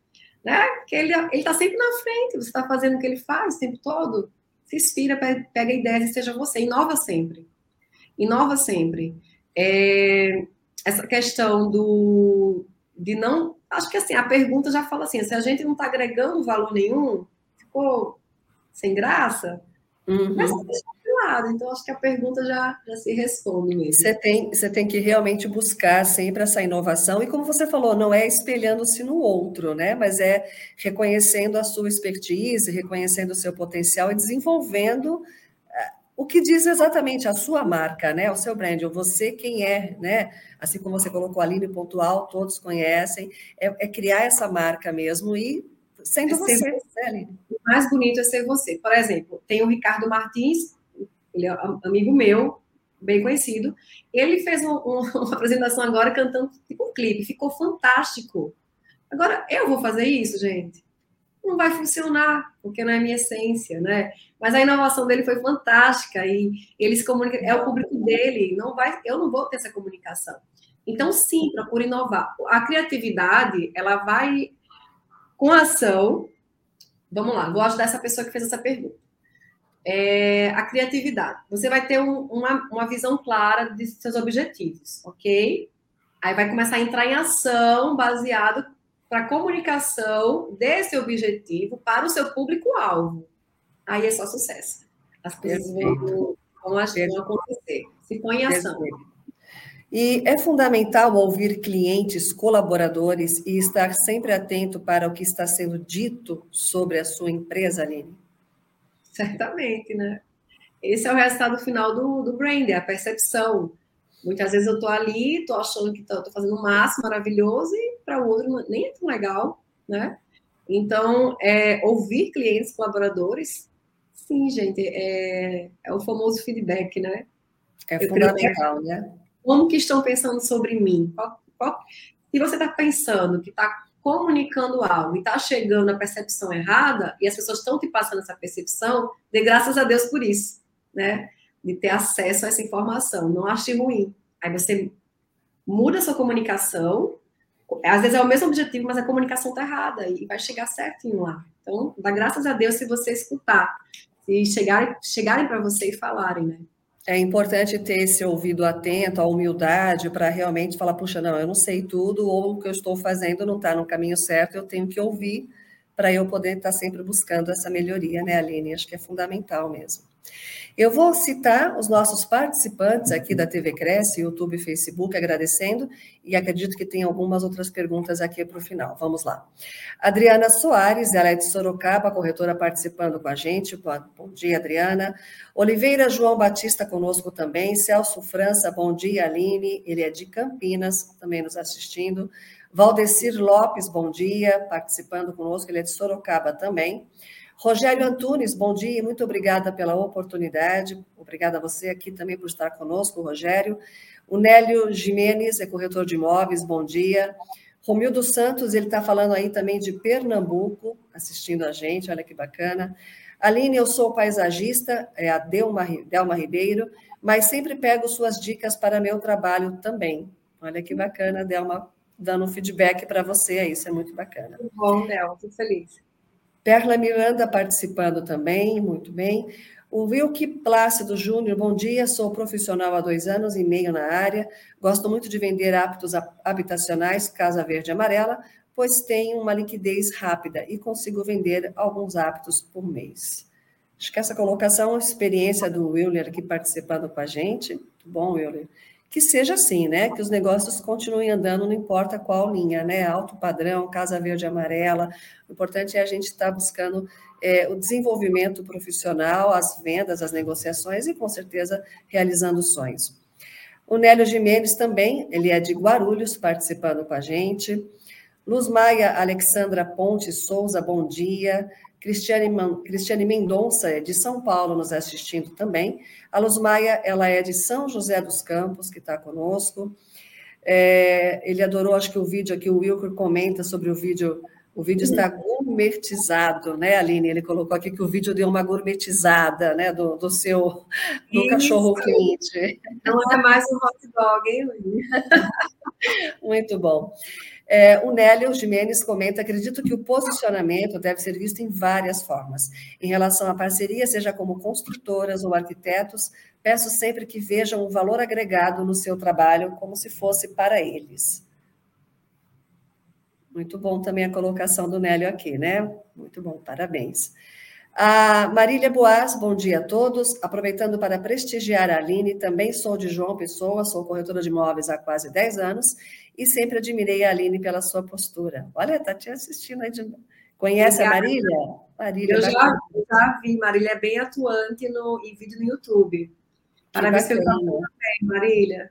né? Porque ele está sempre na frente, você está fazendo o que ele faz o tempo todo. Se inspira, pega ideias e seja você, inova sempre. Inova sempre. É, essa questão do de não. Acho que assim, a pergunta já fala assim: se a gente não está agregando valor nenhum, ficou sem graça, uhum. mas de lado. Então, acho que a pergunta já, já se responde mesmo. Você tem, você tem que realmente buscar sempre essa inovação, e como você falou, não é espelhando-se no outro, né? Mas é reconhecendo a sua expertise, reconhecendo o seu potencial e desenvolvendo o que diz exatamente a sua marca, né? O seu brand, ou você quem é, né? Assim como você colocou Aline Pontual, todos conhecem, é, é criar essa marca mesmo e sendo é você, você, né, Aline? O mais bonito é ser você. Por exemplo, tem o Ricardo Martins, ele é amigo meu, bem conhecido. Ele fez um, um, uma apresentação agora cantando tipo um clipe, ficou fantástico. Agora, eu vou fazer isso, gente? Não vai funcionar, porque não é minha essência, né? Mas a inovação dele foi fantástica e ele se comunica, é o público dele, não vai, eu não vou ter essa comunicação. Então, sim, procura inovar. A criatividade, ela vai com ação. Vamos lá, gosto dessa pessoa que fez essa pergunta. É, a criatividade. Você vai ter um, uma, uma visão clara de seus objetivos, ok? Aí vai começar a entrar em ação baseado para a comunicação desse objetivo para o seu público-alvo. Aí é só sucesso. As coisas vão, vão, vão acontecer. Se põe em ação. E é fundamental ouvir clientes, colaboradores e estar sempre atento para o que está sendo dito sobre a sua empresa, Aline? Certamente, né? Esse é o resultado final do, do brand, é a percepção. Muitas vezes eu estou ali, estou achando que estou fazendo o máximo maravilhoso e para o outro nem é tão legal, né? Então, é, ouvir clientes, colaboradores, sim, gente, é, é o famoso feedback, né? É fundamental, né? Como que estão pensando sobre mim? Qual, qual, se você está pensando que está comunicando algo e está chegando a percepção errada, e as pessoas estão te passando essa percepção, dê graças a Deus por isso, né? De ter acesso a essa informação. Não ache ruim. Aí você muda a sua comunicação, às vezes é o mesmo objetivo, mas a comunicação está errada e vai chegar certinho lá. Então, dá graças a Deus se você escutar, se chegarem, chegarem para você e falarem, né? É importante ter esse ouvido atento, a humildade, para realmente falar, puxa, não, eu não sei tudo, ou o que eu estou fazendo não está no caminho certo, eu tenho que ouvir para eu poder estar tá sempre buscando essa melhoria, né, Aline? Acho que é fundamental mesmo. Eu vou citar os nossos participantes aqui da TV Cresce, YouTube e Facebook, agradecendo, e acredito que tem algumas outras perguntas aqui para o final. Vamos lá. Adriana Soares, ela é de Sorocaba, corretora participando com a gente. Bom dia, Adriana. Oliveira João Batista conosco também. Celso França, bom dia, Aline. Ele é de Campinas, também nos assistindo. Valdecir Lopes, bom dia, participando conosco, ele é de Sorocaba também. Rogério Antunes, bom dia e muito obrigada pela oportunidade. Obrigada a você aqui também por estar conosco, Rogério. O Nélio Jimenez é corretor de imóveis, bom dia. Romildo Santos, ele está falando aí também de Pernambuco, assistindo a gente, olha que bacana. Aline, eu sou paisagista, é a Delma, Delma Ribeiro, mas sempre pego suas dicas para meu trabalho também. Olha que bacana, Delma, dando um feedback para você, isso é muito bacana. Muito bom, Delma, fico feliz. Perla Miranda participando também, muito bem. O Wilke Plácido Júnior, bom dia, sou profissional há dois anos e meio na área, gosto muito de vender hábitos habitacionais, Casa Verde e Amarela, pois tenho uma liquidez rápida e consigo vender alguns hábitos por mês. Acho que essa colocação é uma experiência do Willer aqui participando com a gente. Muito bom, Willer que seja assim, né? Que os negócios continuem andando, não importa qual linha, né? Alto padrão, casa verde amarela. O importante é a gente estar tá buscando é, o desenvolvimento profissional, as vendas, as negociações e, com certeza, realizando sonhos. O Nélio Jimenez também, ele é de Guarulhos, participando com a gente. Luz Maia Alexandra Ponte Souza, bom dia. Cristiane, Cristiane Mendonça é de São Paulo, nos assistindo também. A Luz Maia, ela é de São José dos Campos, que está conosco. É, ele adorou, acho que o vídeo aqui, o Wilker comenta sobre o vídeo. O vídeo está gourmetizado, né, Aline? Ele colocou aqui que o vídeo deu uma gourmetizada, né, do, do seu do cachorro quente. Não é mais um hot dog, hein, Muito bom. É, o Nélio Jimenez comenta: acredito que o posicionamento deve ser visto em várias formas. Em relação à parceria, seja como construtoras ou arquitetos, peço sempre que vejam o valor agregado no seu trabalho como se fosse para eles. Muito bom também a colocação do Nélio aqui, né? Muito bom, parabéns. A Marília Boas, bom dia a todos. Aproveitando para prestigiar a Aline, também sou de João Pessoa, sou corretora de imóveis há quase 10 anos e sempre admirei a Aline pela sua postura. Olha, está te assistindo aí de... Conhece Obrigada. a Marília? Marília Eu já, já, vi, Marília é bem atuante no, em vídeo no YouTube. Parabéns pelo também, Marília.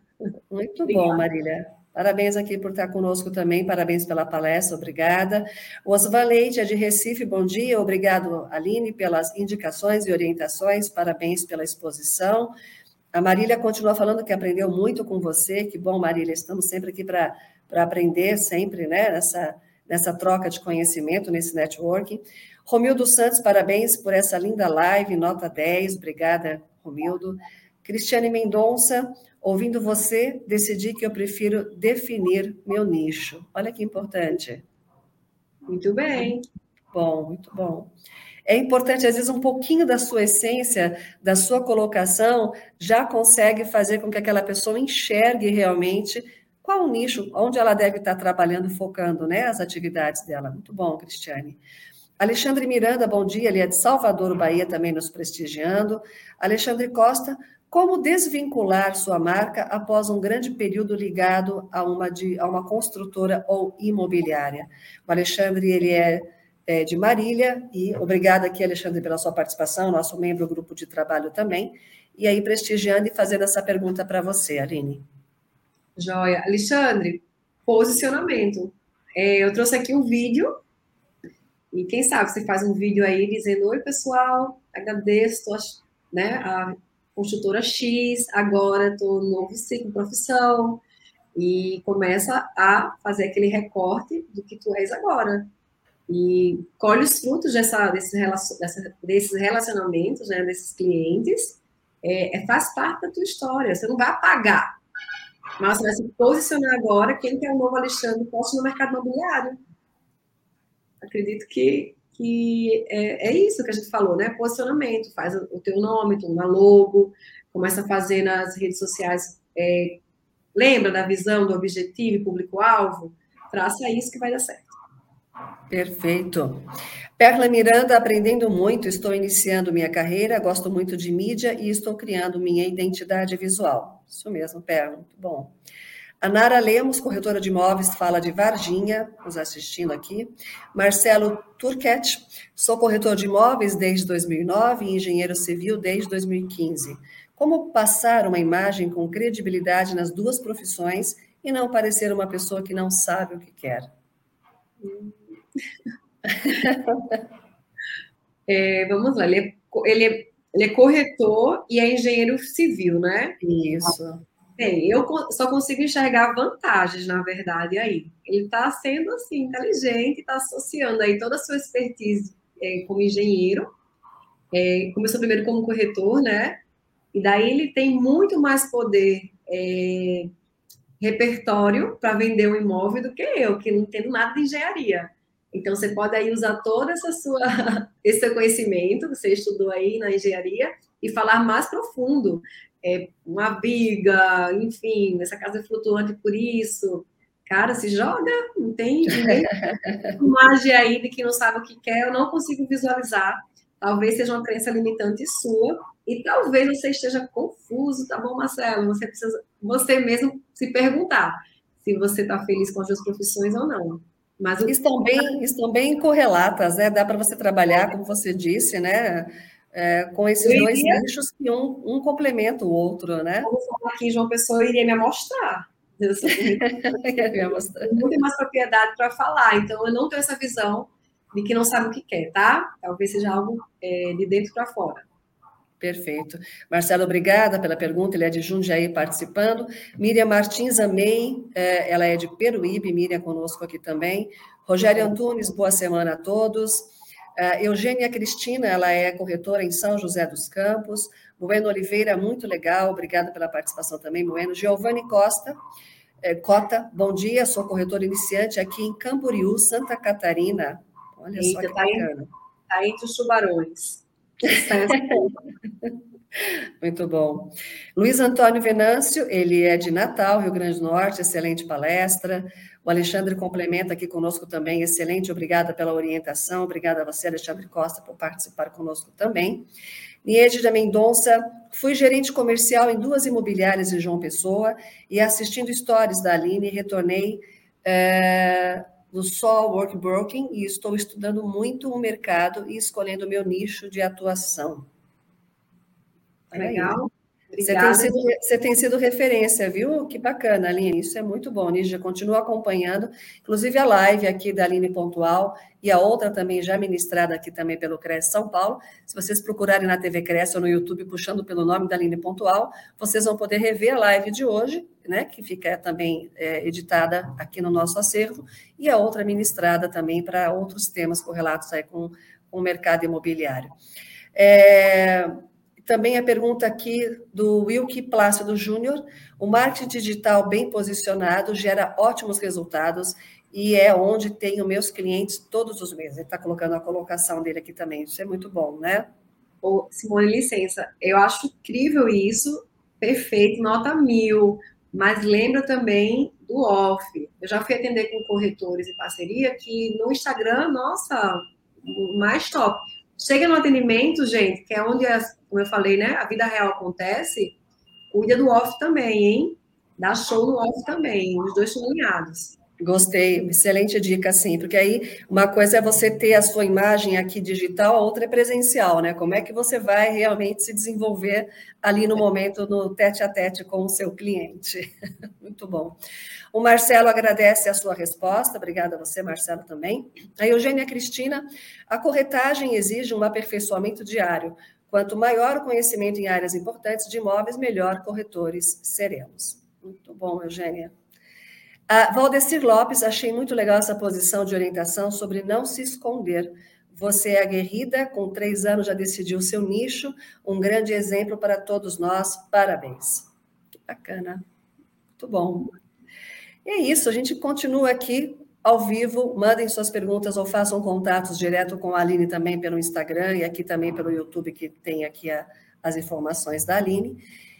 Muito Obrigada. bom, Marília. Parabéns aqui por estar conosco também, parabéns pela palestra, obrigada. O Osvalente é de Recife, bom dia, obrigado, Aline, pelas indicações e orientações, parabéns pela exposição. A Marília continua falando que aprendeu muito com você, que bom, Marília, estamos sempre aqui para aprender, sempre, né, nessa, nessa troca de conhecimento, nesse networking. Romildo Santos, parabéns por essa linda live, nota 10, obrigada, Romildo. Cristiane Mendonça, ouvindo você, decidi que eu prefiro definir meu nicho. Olha que importante. Muito bem. Bom, muito bom. É importante, às vezes, um pouquinho da sua essência, da sua colocação, já consegue fazer com que aquela pessoa enxergue realmente qual o nicho, onde ela deve estar trabalhando, focando né, as atividades dela. Muito bom, Cristiane. Alexandre Miranda, bom dia, ele é de Salvador, Bahia, também nos prestigiando. Alexandre Costa, como desvincular sua marca após um grande período ligado a uma, de, a uma construtora ou imobiliária? O Alexandre, ele é, é de Marília, e obrigada aqui, Alexandre, pela sua participação, nosso membro do grupo de trabalho também, e aí prestigiando e fazendo essa pergunta para você, Aline. Joia. Alexandre, posicionamento. É, eu trouxe aqui um vídeo, e quem sabe você faz um vídeo aí dizendo, oi pessoal, agradeço né, a construtora X, agora estou no novo ciclo profissão, e começa a fazer aquele recorte do que tu és agora. E colhe os frutos dessa, desses, dessa, desses relacionamentos, né, desses clientes, é, é, faz parte da tua história, você não vai apagar, mas você vai se posicionar agora, quem quer o novo Alexandre poste no mercado imobiliário. Acredito que que é, é, isso que a gente falou, né? Posicionamento, faz o teu nome, uma logo, começa a fazer nas redes sociais, é, lembra da visão, do objetivo público-alvo? Traça isso que vai dar certo. Perfeito. Perla Miranda, aprendendo muito, estou iniciando minha carreira, gosto muito de mídia e estou criando minha identidade visual. Isso mesmo, Perla, muito bom. A Nara Lemos, corretora de imóveis, fala de Varginha, nos assistindo aqui. Marcelo Turquete, sou corretor de imóveis desde 2009 e engenheiro civil desde 2015. Como passar uma imagem com credibilidade nas duas profissões e não parecer uma pessoa que não sabe o que quer? É, vamos lá, ele é, ele, é, ele é corretor e é engenheiro civil, né? Isso. Bem, eu só consigo enxergar vantagens, na verdade, aí. Ele está sendo, assim, inteligente, está associando aí toda a sua expertise é, como engenheiro, é, começou primeiro como corretor, né? E daí ele tem muito mais poder, é, repertório para vender um imóvel do que eu, que não entendo nada de engenharia. Então, você pode aí usar todo essa sua, esse seu conhecimento, que você estudou aí na engenharia, e falar mais profundo é, uma viga, enfim, essa casa é flutuante por isso. Cara, se joga, não tem imagem aí de que não sabe o que quer, eu não consigo visualizar. Talvez seja uma crença limitante sua, e talvez você esteja confuso, tá bom, Marcelo? Você precisa, você mesmo se perguntar se você está feliz com as suas profissões ou não. Mas o... estão bem, estão bem correlatas, né? Dá para você trabalhar, como você disse, né? É, com esses iria, dois nichos que um, um complementa o outro, né? Vamos falar aqui, João Pessoa iria me amostrar. Eu não tenho mais propriedade para falar, então eu não tenho essa visão de que não sabe o que quer, tá? Talvez seja algo é, de dentro para fora. Perfeito. Marcelo, obrigada pela pergunta. Ele é de Jundiaí participando. Miriam Martins, amei. É, ela é de Peruíbe. Miriam conosco aqui também. Rogério Antunes, boa semana a todos. Uh, Eugênia Cristina, ela é corretora em São José dos Campos. Bueno Oliveira, muito legal, obrigada pela participação também, Bueno. Giovanni Costa, eh, Cota, bom dia, sou corretora iniciante aqui em Camboriú, Santa Catarina. Olha Eita, só que tá bacana. Está entre os tubarões. Muito bom. Luiz Antônio Venâncio, ele é de Natal, Rio Grande do Norte, excelente palestra. O Alexandre complementa aqui conosco também, excelente, obrigada pela orientação, obrigada a você, Alexandre Costa, por participar conosco também. Niede da Mendonça, fui gerente comercial em duas imobiliárias em João Pessoa e assistindo stories da Aline, retornei é, no Sol Workbroking e estou estudando muito o mercado e escolhendo o meu nicho de atuação. Legal. Você tem, sido, você tem sido referência, viu? Que bacana, Aline. Isso é muito bom. Nígia, continua acompanhando. Inclusive a live aqui da Aline Pontual e a outra também já ministrada aqui também pelo Cresce São Paulo. Se vocês procurarem na TV Cresce ou no YouTube puxando pelo nome da Aline Pontual, vocês vão poder rever a live de hoje, né? Que fica também é, editada aqui no nosso acervo, e a outra ministrada também para outros temas correlatos aí com, com o mercado imobiliário. É, também a pergunta aqui do Wilke Plácido Júnior. O marketing digital bem posicionado gera ótimos resultados e é onde tenho meus clientes todos os meses. Ele está colocando a colocação dele aqui também. Isso é muito bom, né? Ô, Simone, licença. Eu acho incrível isso. Perfeito, nota mil. Mas lembra também do off. Eu já fui atender com corretores e parceria que no Instagram, nossa, mais top. Chega no atendimento, gente, que é onde, como eu falei, né, a vida real acontece, cuida do off também, hein? Dá show no off também, os dois são. Gostei, excelente dica, sim, porque aí uma coisa é você ter a sua imagem aqui digital, a outra é presencial, né? Como é que você vai realmente se desenvolver ali no momento, no tete a tete com o seu cliente? Muito bom. O Marcelo agradece a sua resposta, obrigada a você, Marcelo, também. A Eugênia Cristina, a corretagem exige um aperfeiçoamento diário. Quanto maior o conhecimento em áreas importantes de imóveis, melhor corretores seremos. Muito bom, Eugênia. A Valdecir Lopes, achei muito legal essa posição de orientação sobre não se esconder. Você é aguerrida, com três anos já decidiu seu nicho, um grande exemplo para todos nós, parabéns. Que bacana, muito bom. E é isso, a gente continua aqui ao vivo, mandem suas perguntas ou façam contatos direto com a Aline também pelo Instagram e aqui também pelo YouTube, que tem aqui a, as informações da Aline.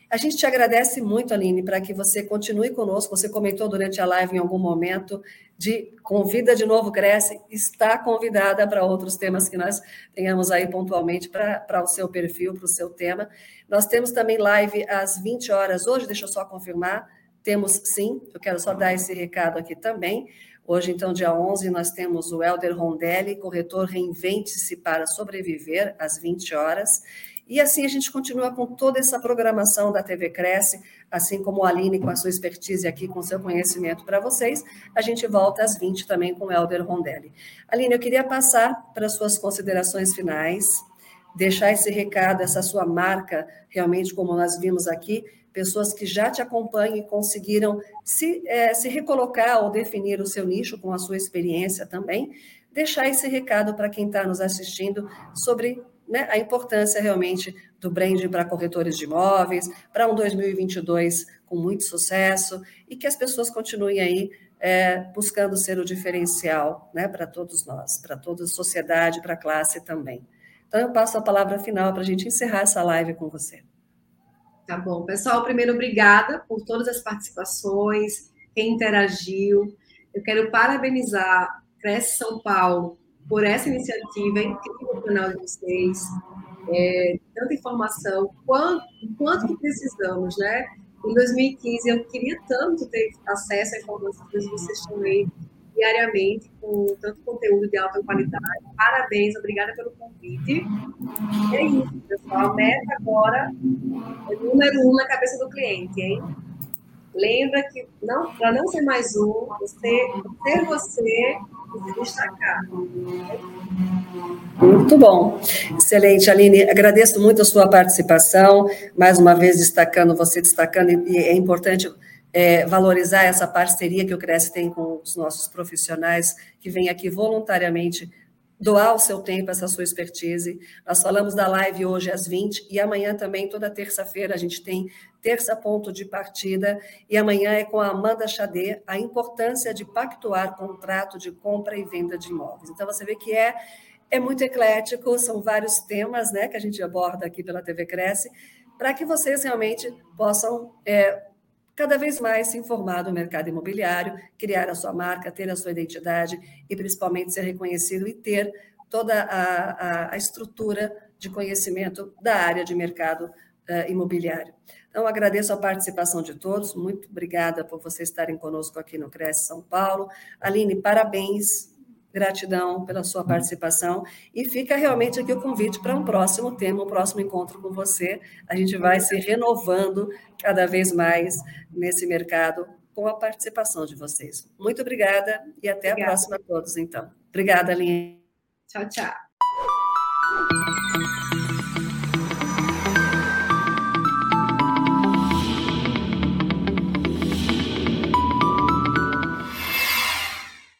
A gente te agradece muito, Aline, para que você continue conosco. Você comentou durante a live em algum momento de convida de novo Cresce, está convidada para outros temas que nós tenhamos aí pontualmente para o seu perfil, para o seu tema. Nós temos também live às 20 horas hoje, deixa eu só confirmar. Temos sim, eu quero só dar esse recado aqui também. Hoje, então, dia 11, nós temos o Helder Rondelli, corretor Reinvente-se para Sobreviver, às 20 horas. E assim a gente continua com toda essa programação da TV Cresce, assim como a Aline com a sua expertise aqui, com seu conhecimento para vocês. A gente volta às 20 também com o Helder Rondelli. Aline, eu queria passar para suas considerações finais, deixar esse recado, essa sua marca, realmente, como nós vimos aqui, pessoas que já te acompanham e conseguiram se, é, se recolocar ou definir o seu nicho com a sua experiência também, deixar esse recado para quem está nos assistindo sobre né, a importância realmente do branding para corretores de imóveis, para um 2022 com muito sucesso e que as pessoas continuem aí é, buscando ser o diferencial né, para todos nós, para toda a sociedade, para a classe também. Então, eu passo a palavra final para a gente encerrar essa live com você. Tá bom. Pessoal, primeiro, obrigada por todas as participações, quem interagiu. Eu quero parabenizar Cresce São Paulo por essa iniciativa incrível do canal de vocês, é, tanta informação, quanto, quanto que precisamos, né? Em 2015, eu queria tanto ter acesso a informações que vocês aí diariamente, com tanto conteúdo de alta qualidade. Parabéns, obrigada pelo convite. É isso, pessoal. A meta agora é número um na cabeça do cliente, hein? Lembra que não, para não ser mais um, você ser você se destacar. Muito bom. Excelente, Aline. Agradeço muito a sua participação. Mais uma vez, destacando, você destacando, e é importante é, valorizar essa parceria que o Cresce tem com os nossos profissionais que vêm aqui voluntariamente doar o seu tempo, essa sua expertise. Nós falamos da live hoje às 20 e amanhã também, toda terça-feira, a gente tem terça ponto de partida e amanhã é com a Amanda Xadê, a importância de pactuar contrato de compra e venda de imóveis. Então, você vê que é, é muito eclético, são vários temas né, que a gente aborda aqui pela TV Cresce, para que vocês realmente possam é, cada vez mais se informar do mercado imobiliário, criar a sua marca, ter a sua identidade e principalmente ser reconhecido e ter toda a, a, a estrutura de conhecimento da área de mercado uh, imobiliário. Então, agradeço a participação de todos, muito obrigada por vocês estarem conosco aqui no Cresce São Paulo. Aline, parabéns Gratidão pela sua participação e fica realmente aqui o convite para um próximo tema, um próximo encontro com você. A gente vai se renovando cada vez mais nesse mercado com a participação de vocês. Muito obrigada e até obrigada. a próxima a todos, então. Obrigada, Aline. Tchau, tchau.